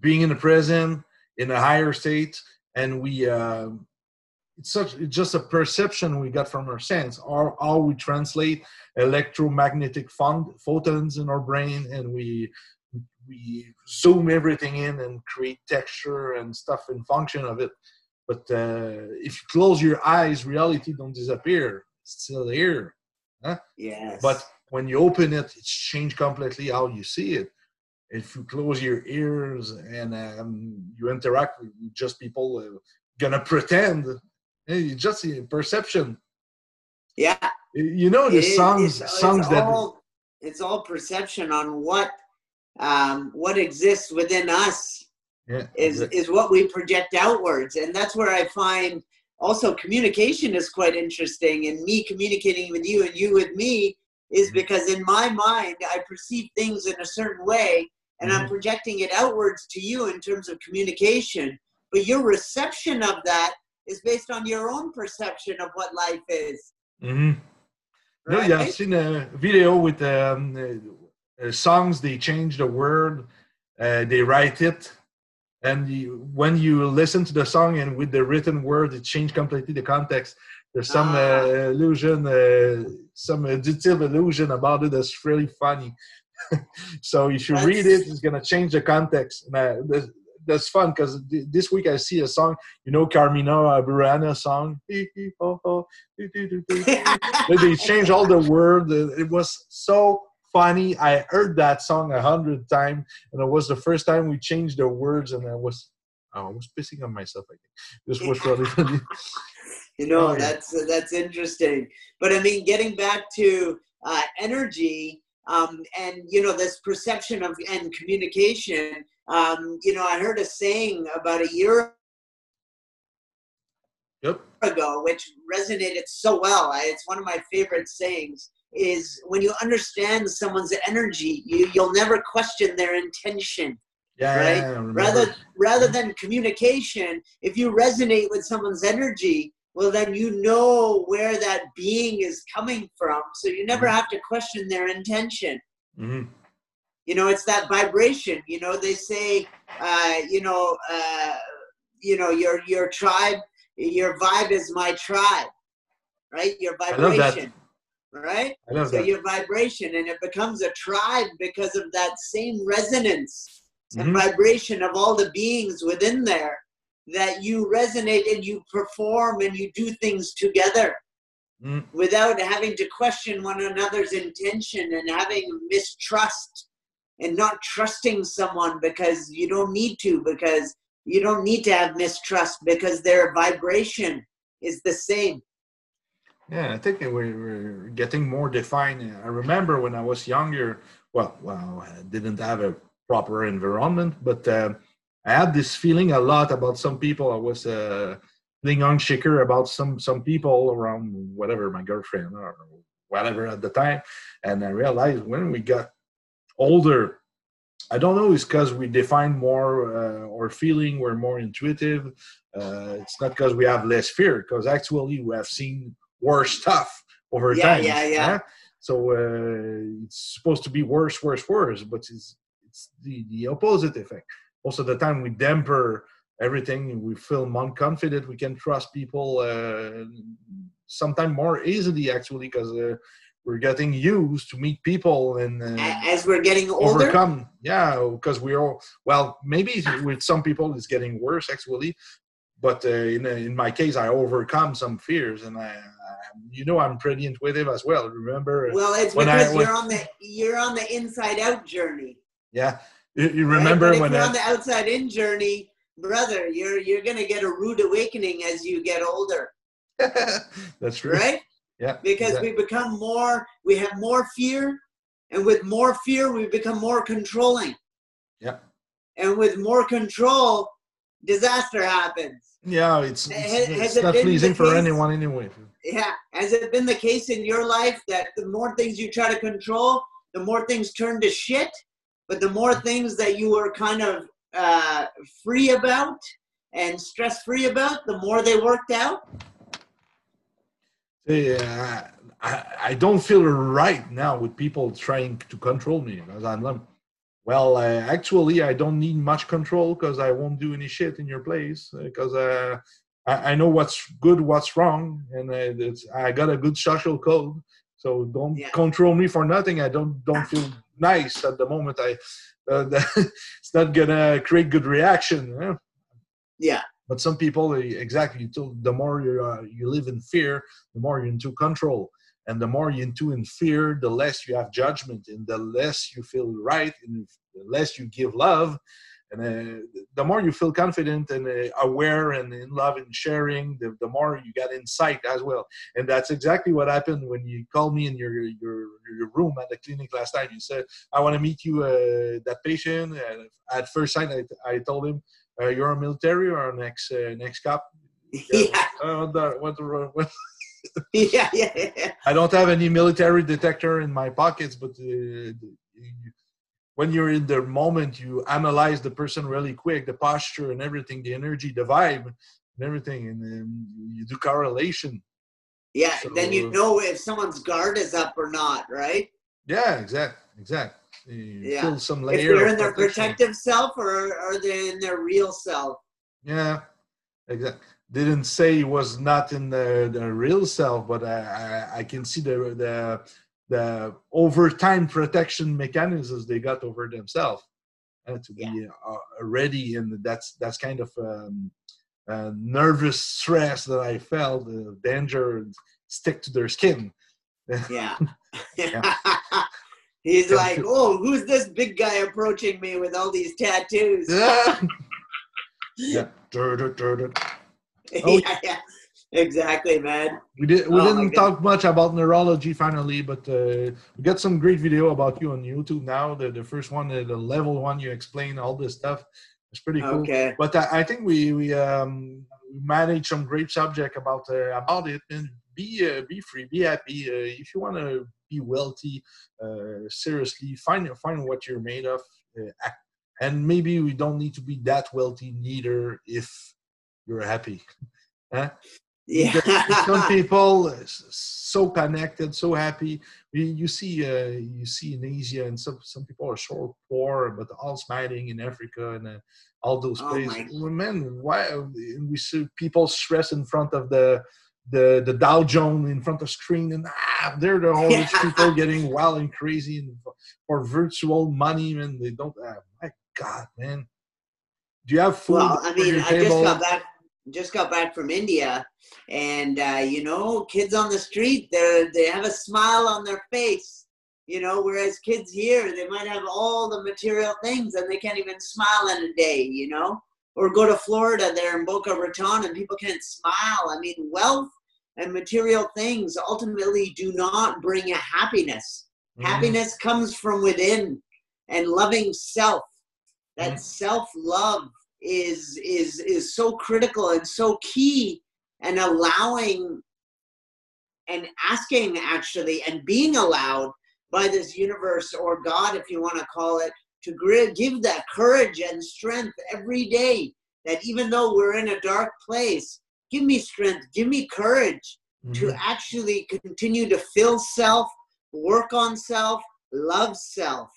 being in the present in a higher state, and we uh, it's such it's just a perception we got from our sense, or how we translate electromagnetic photons in our brain, and we we zoom everything in and create texture and stuff in function of it. But uh, if you close your eyes, reality don't disappear. It's still here. Huh? Yes. But when you open it, it's changed completely how you see it. If you close your ears and um, you interact with just people uh, gonna pretend, hey, just a perception. Yeah. You know the it, songs, it's, songs it's that. All, it's all perception on what um, what exists within us yeah, is exactly. is what we project outwards, and that's where I find also communication is quite interesting. And me communicating with you and you with me is mm-hmm. because in my mind I perceive things in a certain way, and mm-hmm. I'm projecting it outwards to you in terms of communication. But your reception of that is based on your own perception of what life is. Mm-hmm. Right? No, yeah, I've seen a video with um, uh, songs they change the word uh, they write it and you, when you listen to the song and with the written word it changed completely the context there's some ah. uh, illusion uh, some additive illusion about it that's really funny so if you that's... read it it's going to change the context uh, that's, that's fun because this week I see a song, you know, Carmina Burana song. they change all the word. It was so funny. I heard that song a hundred times, and it was the first time we changed the words, and I was, oh, I was pissing on myself. I think this was really funny. you know, that's that's interesting. But I mean, getting back to uh, energy, um, and you know, this perception of and communication. Um, you know, I heard a saying about a year yep. ago, which resonated so well. I, it's one of my favorite sayings is when you understand someone's energy, you, you'll never question their intention. Yeah, right. Yeah, rather rather than communication, if you resonate with someone's energy, well then you know where that being is coming from. So you never mm-hmm. have to question their intention. Mm-hmm. You know, it's that vibration. You know, they say, uh, you know, uh, you know, your your tribe, your vibe is my tribe, right? Your vibration right? I so that. your vibration, and it becomes a tribe because of that same resonance mm-hmm. and vibration of all the beings within there that you resonate and you perform and you do things together mm. without having to question one another's intention and having mistrust and not trusting someone because you don't need to because you don't need to have mistrust because their vibration is the same yeah, I think we're, we're getting more defined. I remember when I was younger, well, well, I didn't have a proper environment, but uh, I had this feeling a lot about some people. I was uh, on shaker about some some people around whatever my girlfriend or whatever at the time, and I realized when we got older, I don't know, it's because we define more uh, our feeling, we're more intuitive. Uh, it's not because we have less fear, because actually we have seen worse stuff over yeah, time. Yeah, yeah, yeah. So uh, it's supposed to be worse, worse, worse, but it's it's the the opposite effect. Most of the time, we damper everything. We feel more confident. We can trust people uh, sometimes more easily, actually, because uh, we're getting used to meet people and uh, as we're getting older. Overcome, yeah, because we're all well. Maybe with some people, it's getting worse actually, but uh, in, in my case i overcome some fears and i you know i'm pretty intuitive as well remember well it's because I, you're on the you're on the inside out journey yeah you, you remember right? when you're I, on the outside in journey brother you're you're gonna get a rude awakening as you get older that's true right yeah because exactly. we become more we have more fear and with more fear we become more controlling yeah and with more control disaster happens. Yeah, it's, it's, has, it's not pleasing for anyone anyway. Yeah, has it been the case in your life that the more things you try to control, the more things turn to shit, but the more things that you were kind of uh, free about and stress free about, the more they worked out? Yeah, I, I don't feel right now with people trying to control me because I'm well, uh, actually, I don't need much control because I won't do any shit in your place because uh, I, I, know what's good, what's wrong, and uh, I got a good social code. So don't yeah. control me for nothing. I don't don't feel nice at the moment. I uh, it's not gonna create good reaction. Yeah. But some people, exactly, the more you uh, you live in fear, the more you're into control and the more you're into in fear the less you have judgment and the less you feel right and the less you give love and uh, the more you feel confident and uh, aware and in love and sharing the, the more you get insight as well. And that's exactly what happened when you called me in your your, your room at the clinic last time you said i want to meet you uh, that patient. And at first sight i, I told him uh, you're a military or an ex uh, next cop? Yeah. What, what, what, yeah, yeah, yeah. I don't have any military detector in my pockets, but uh, when you're in the moment, you analyze the person really quick, the posture and everything, the energy, the vibe, and everything, and then you do correlation. Yeah, so, then you know if someone's guard is up or not, right? Yeah, exact, exact. You yeah. Feel some layer if they're in their protective self or are they in their real self? Yeah, exactly didn't say he was not in the, the real self, but I, I, I can see the the the overtime protection mechanisms they got over themselves uh, to be uh, ready, and that's that's kind of um, uh, nervous stress that I felt, the danger stick to their skin. yeah. yeah. He's like, oh, who's this big guy approaching me with all these tattoos? yeah. yeah. Oh, yeah, yeah, exactly, man. We did. We oh, didn't talk much about neurology finally, but uh, we got some great video about you on YouTube now. The the first one, the, the level one, you explain all this stuff. It's pretty cool. Okay. But I, I think we we um manage some great subject about uh, about it and be uh, be free, be happy. Uh, if you want to be wealthy, uh, seriously, find find what you're made of. Uh, and maybe we don't need to be that wealthy neither if you're happy. huh? Yeah. Some people so connected, so happy. You see, uh, you see in Asia, and some some people are so poor, but all smiling in Africa and uh, all those oh places. Well, man, why we see people stress in front of the the the Dow Jones in front of screen, and ah, they're the all rich people getting wild and crazy and for virtual money, and they don't. Ah, my God, man. Do you have food? Well, I mean, I just got back just got back from India, and uh, you know, kids on the street, they they have a smile on their face. You know, whereas kids here, they might have all the material things and they can't even smile in a day. You know, or go to Florida there in Boca Raton and people can't smile. I mean, wealth and material things ultimately do not bring a happiness. Mm-hmm. Happiness comes from within and loving self. That mm-hmm. self love is is is so critical and so key and allowing and asking actually and being allowed by this universe or god if you want to call it to give that courage and strength every day that even though we're in a dark place give me strength give me courage mm-hmm. to actually continue to fill self work on self love self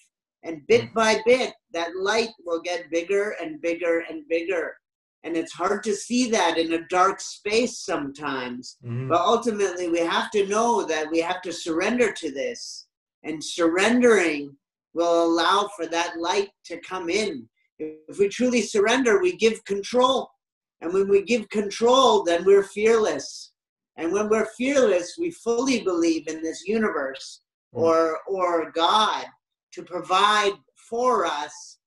and bit by bit, that light will get bigger and bigger and bigger. And it's hard to see that in a dark space sometimes. Mm-hmm. But ultimately, we have to know that we have to surrender to this. And surrendering will allow for that light to come in. If we truly surrender, we give control. And when we give control, then we're fearless. And when we're fearless, we fully believe in this universe mm. or, or God to provide for us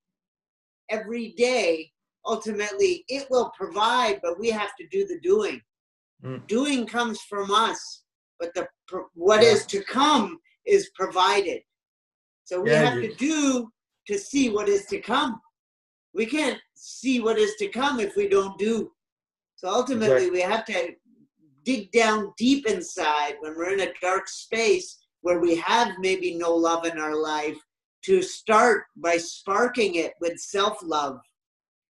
every day. Ultimately, it will provide, but we have to do the doing. Mm. Doing comes from us, but the what yeah. is to come is provided. So we yeah, have to do to see what is to come. We can't see what is to come if we don't do. So ultimately, exactly. we have to dig down deep inside when we're in a dark space where we have maybe no love in our life to start by sparking it with self love.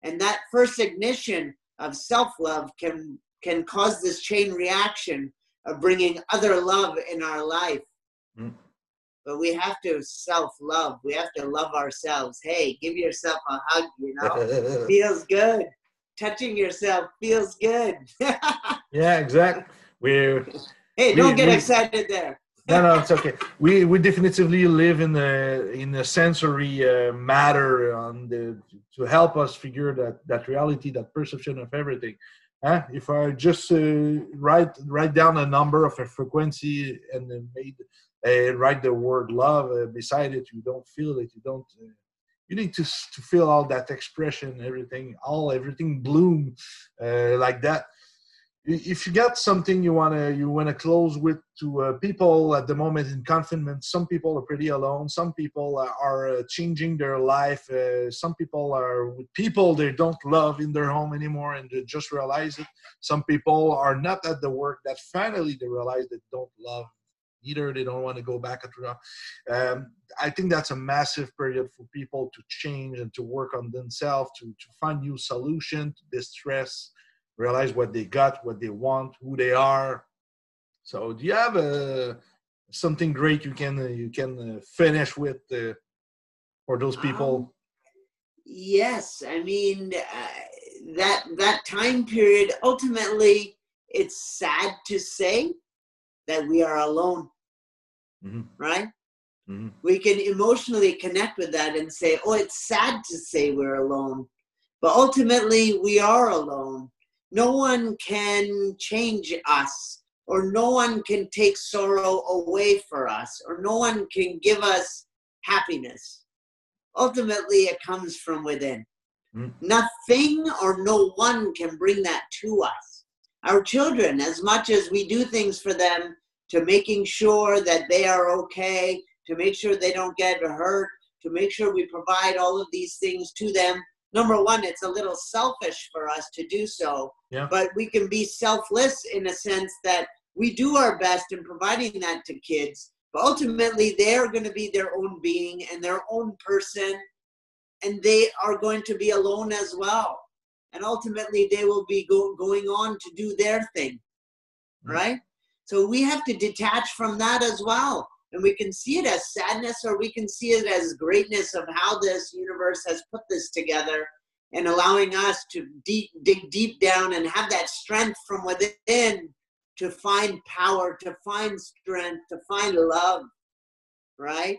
And that first ignition of self love can, can cause this chain reaction of bringing other love in our life. Mm. but we have to self-love. We have to love ourselves. Hey, give yourself a hug. You know, feels good. Touching yourself feels good. yeah, exactly. We're hey, don't we, get we, excited there. No, no, it's okay. We we definitively live in the in the sensory uh, matter on the to help us figure that that reality, that perception of everything. Uh, if I just uh, write write down a number of a frequency and then made uh, write the word love uh, beside it, you don't feel it. You don't. Uh, you need to to feel all that expression, everything, all everything bloom uh, like that if you got something you want to you want to close with to uh, people at the moment in confinement some people are pretty alone some people are uh, changing their life uh, some people are with people they don't love in their home anymore and they just realize it. Some people are not at the work that finally they realize they don't love either they don't want to go back um, i think that's a massive period for people to change and to work on themselves to, to find new solution to distress realize what they got, what they want, who they are. So, do you have uh, something great you can uh, you can uh, finish with uh, for those people? Um, yes, I mean uh, that that time period. Ultimately, it's sad to say that we are alone, mm-hmm. right? Mm-hmm. We can emotionally connect with that and say, "Oh, it's sad to say we're alone," but ultimately, we are alone no one can change us, or no one can take sorrow away for us, or no one can give us happiness. Ultimately, it comes from within. Mm. Nothing or no one can bring that to us. Our children, as much as we do things for them to making sure that they are okay, to make sure they don't get hurt, to make sure we provide all of these things to them, number one, it's a little selfish for us to do so. Yeah. But we can be selfless in a sense that we do our best in providing that to kids. But ultimately, they're going to be their own being and their own person, and they are going to be alone as well. And ultimately, they will be go- going on to do their thing, mm-hmm. right? So we have to detach from that as well and we can see it as sadness or we can see it as greatness of how this universe has put this together and allowing us to deep, dig deep down and have that strength from within to find power, to find strength, to find love, right?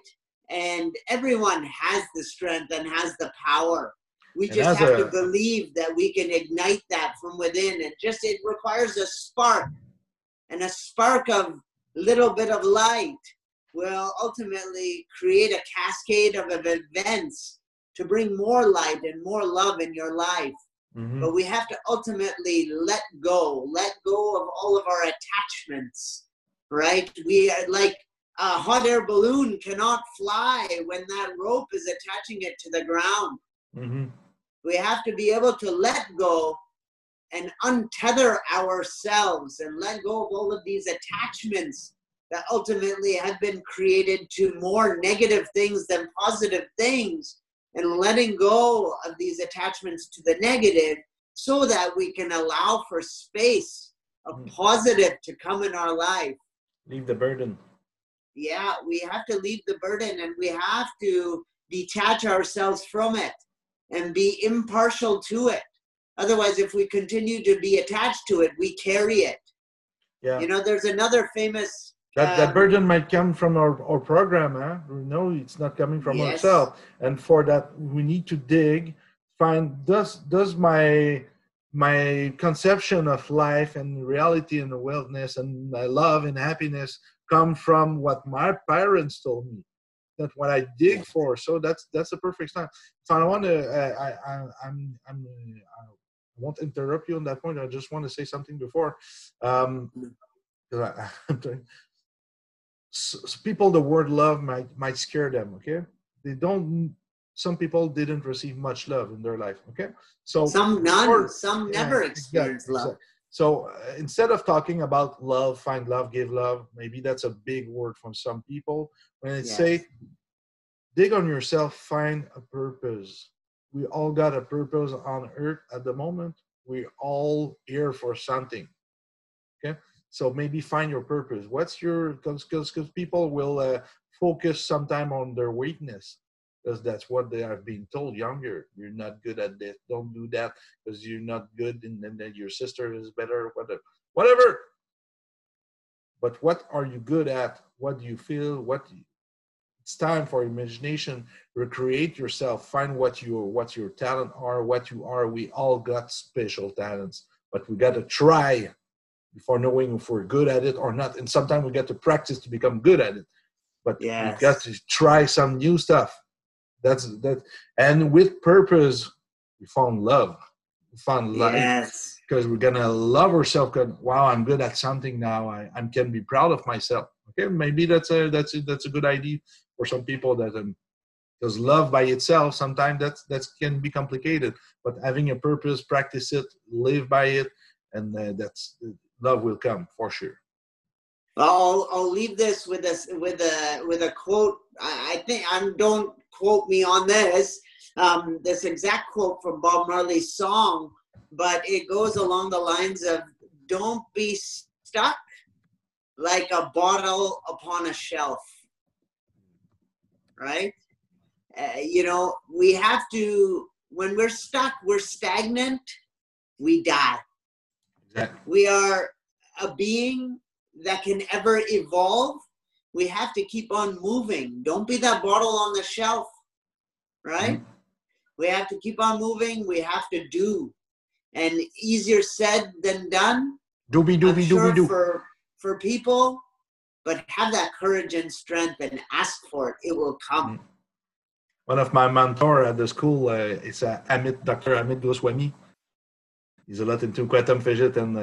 And everyone has the strength and has the power. We just have a, to believe that we can ignite that from within. And just it requires a spark and a spark of little bit of light will ultimately create a cascade of events to bring more light and more love in your life. Mm-hmm. But we have to ultimately let go, let go of all of our attachments, right? We are like a hot air balloon cannot fly when that rope is attaching it to the ground. Mm-hmm. We have to be able to let go and untether ourselves and let go of all of these attachments that ultimately have been created to more negative things than positive things and letting go of these attachments to the negative so that we can allow for space of hmm. positive to come in our life. Leave the burden. Yeah we have to leave the burden and we have to detach ourselves from it and be impartial to it. Otherwise if we continue to be attached to it we carry it. Yeah. You know there's another famous that, um, that burden might come from our, our program, huh? No, it's not coming from yes. ourselves. And for that, we need to dig, find does does my my conception of life and reality and wellness and my love and happiness come from what my parents told me? That's what i dig for. So that's that's the perfect time. So i want to uh, I, I i'm i'm i won't interrupt you on that point. I just want to say something before. Um I, am so, people the word love might might scare them okay? They don't some people didn't receive much love in their life okay? So some none or, some never yeah, experienced exactly, love so uh, instead of talking about love find love give love maybe that's a big word from some people. When it yes. say dig on yourself find a purpose. We all got a purpose on earth at the moment. We all here for something okay so maybe find your purpose. What's your because because people will uh, focus sometime on their weakness because that's what they are being told younger. You're not good at this. Don't do that because you're not good, and, then your sister is better. Whatever, whatever. But what are you good at? What do you feel? What you, it's time for imagination. Recreate yourself. Find what your what your talent are. What you are. We all got special talents, but we got to try before knowing if we're good at it or not. And sometimes we get to practice to become good at it. But yes. we got to try some new stuff that's that, and with purpose, we found love. We found life yes. because we're gonna love ourselves. Because wow, I'm good at something now. I, I can be proud of myself. Okay, maybe that's a that's a, that's a good idea for some people. That um, because love by itself sometimes that's that can be complicated. But having a purpose, practice it, live by it, and uh, that's love will come for sure. I'll I'll leave this with us with a with a quote. I, I think I don't quote me on this, um, this exact quote from Bob Marley's song, but it goes along the lines of don't be stuck like a bottle upon a shelf. Right? Uh, you know, we have to, when we're stuck, we're stagnant, we die. Exactly. We are a being that can ever evolve we have to keep on moving. Don't be that bottle on the shelf, right? Mm-hmm. We have to keep on moving. We have to do. And easier said than done. Doobie doobie sure doobie doo. For, for people, but have that courage and strength and ask for it. It will come. Mm-hmm. One of my mentor at the school uh, is uh, Amit, Dr. Amit Goswami he's a lot into physics and, uh,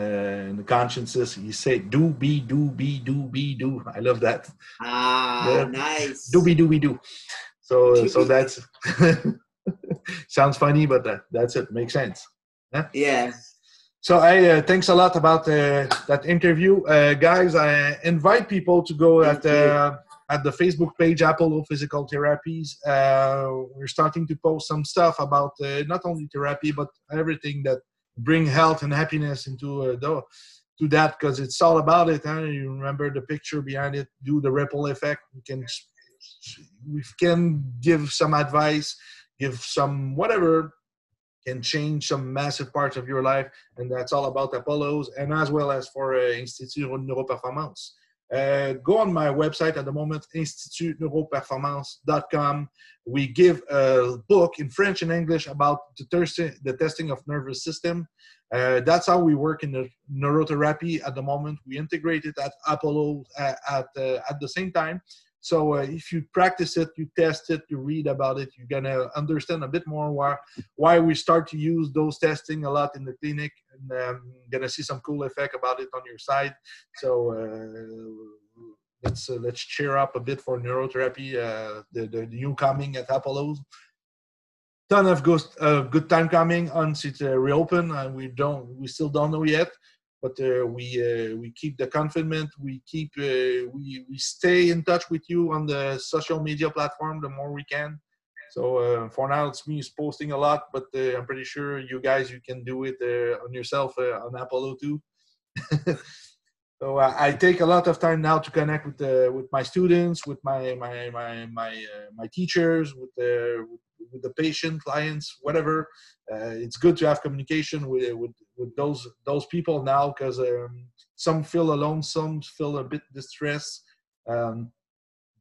and the consciences. He say do be do be do be do. I love that. Ah, yeah. nice. Do be do be do. So so that's sounds funny, but that, that's it. Makes sense. Yeah. yeah. So I uh, thanks a lot about uh, that interview, uh, guys. I invite people to go Thank at uh, at the Facebook page Apollo Physical Therapies. Uh, we're starting to post some stuff about uh, not only therapy but everything that bring health and happiness into uh, to that because it's all about it. Huh? You remember the picture behind it. Do the ripple effect. We can we can give some advice, give some whatever can change some massive parts of your life, and that's all about Apollos, and as well as for uh, Institut Neuroperformance. Uh, go on my website at the moment, institutneuroperformance.com. We give a book in French and English about the, testing, the testing of nervous system. Uh, that's how we work in the neurotherapy at the moment. We integrate it at Apollo uh, at, uh, at the same time. So uh, if you practice it, you test it, you read about it, you're gonna understand a bit more why why we start to use those testing a lot in the clinic, and um, gonna see some cool effect about it on your side. So uh, let's uh, let's cheer up a bit for neurotherapy, uh, the, the new coming at Apollo's. Ton of good, uh, good time coming once it uh, reopen. we don't we still don't know yet but uh, we uh, we keep the confidence. We keep uh, we we stay in touch with you on the social media platform the more we can. So uh, for now, it's me posting a lot, but uh, I'm pretty sure you guys you can do it uh, on yourself on Apollo too. so I take a lot of time now to connect with with my students, with my my my my my teachers, with the with with the patient, clients, whatever. Uh, it's good to have communication with with, with those those people now because um, some feel alone, some feel a bit distressed. Um,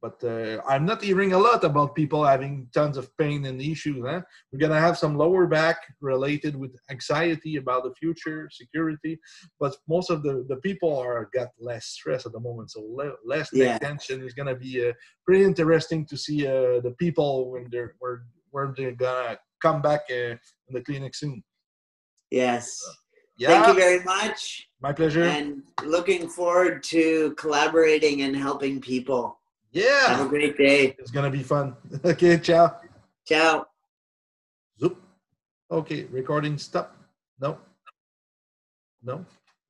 but uh, I'm not hearing a lot about people having tons of pain and issues. Huh? We're gonna have some lower back related with anxiety about the future, security, but most of the, the people are got less stress at the moment, so le- less yeah. tension is gonna be uh, pretty interesting to see uh, the people when they're where where they're gonna come back uh, in the clinic soon. Yes. Yeah. Thank you very much. My pleasure. And looking forward to collaborating and helping people. Yeah. Have a great day. It's gonna be fun. okay, ciao. Ciao. Zoop. Okay, recording stop. No. No.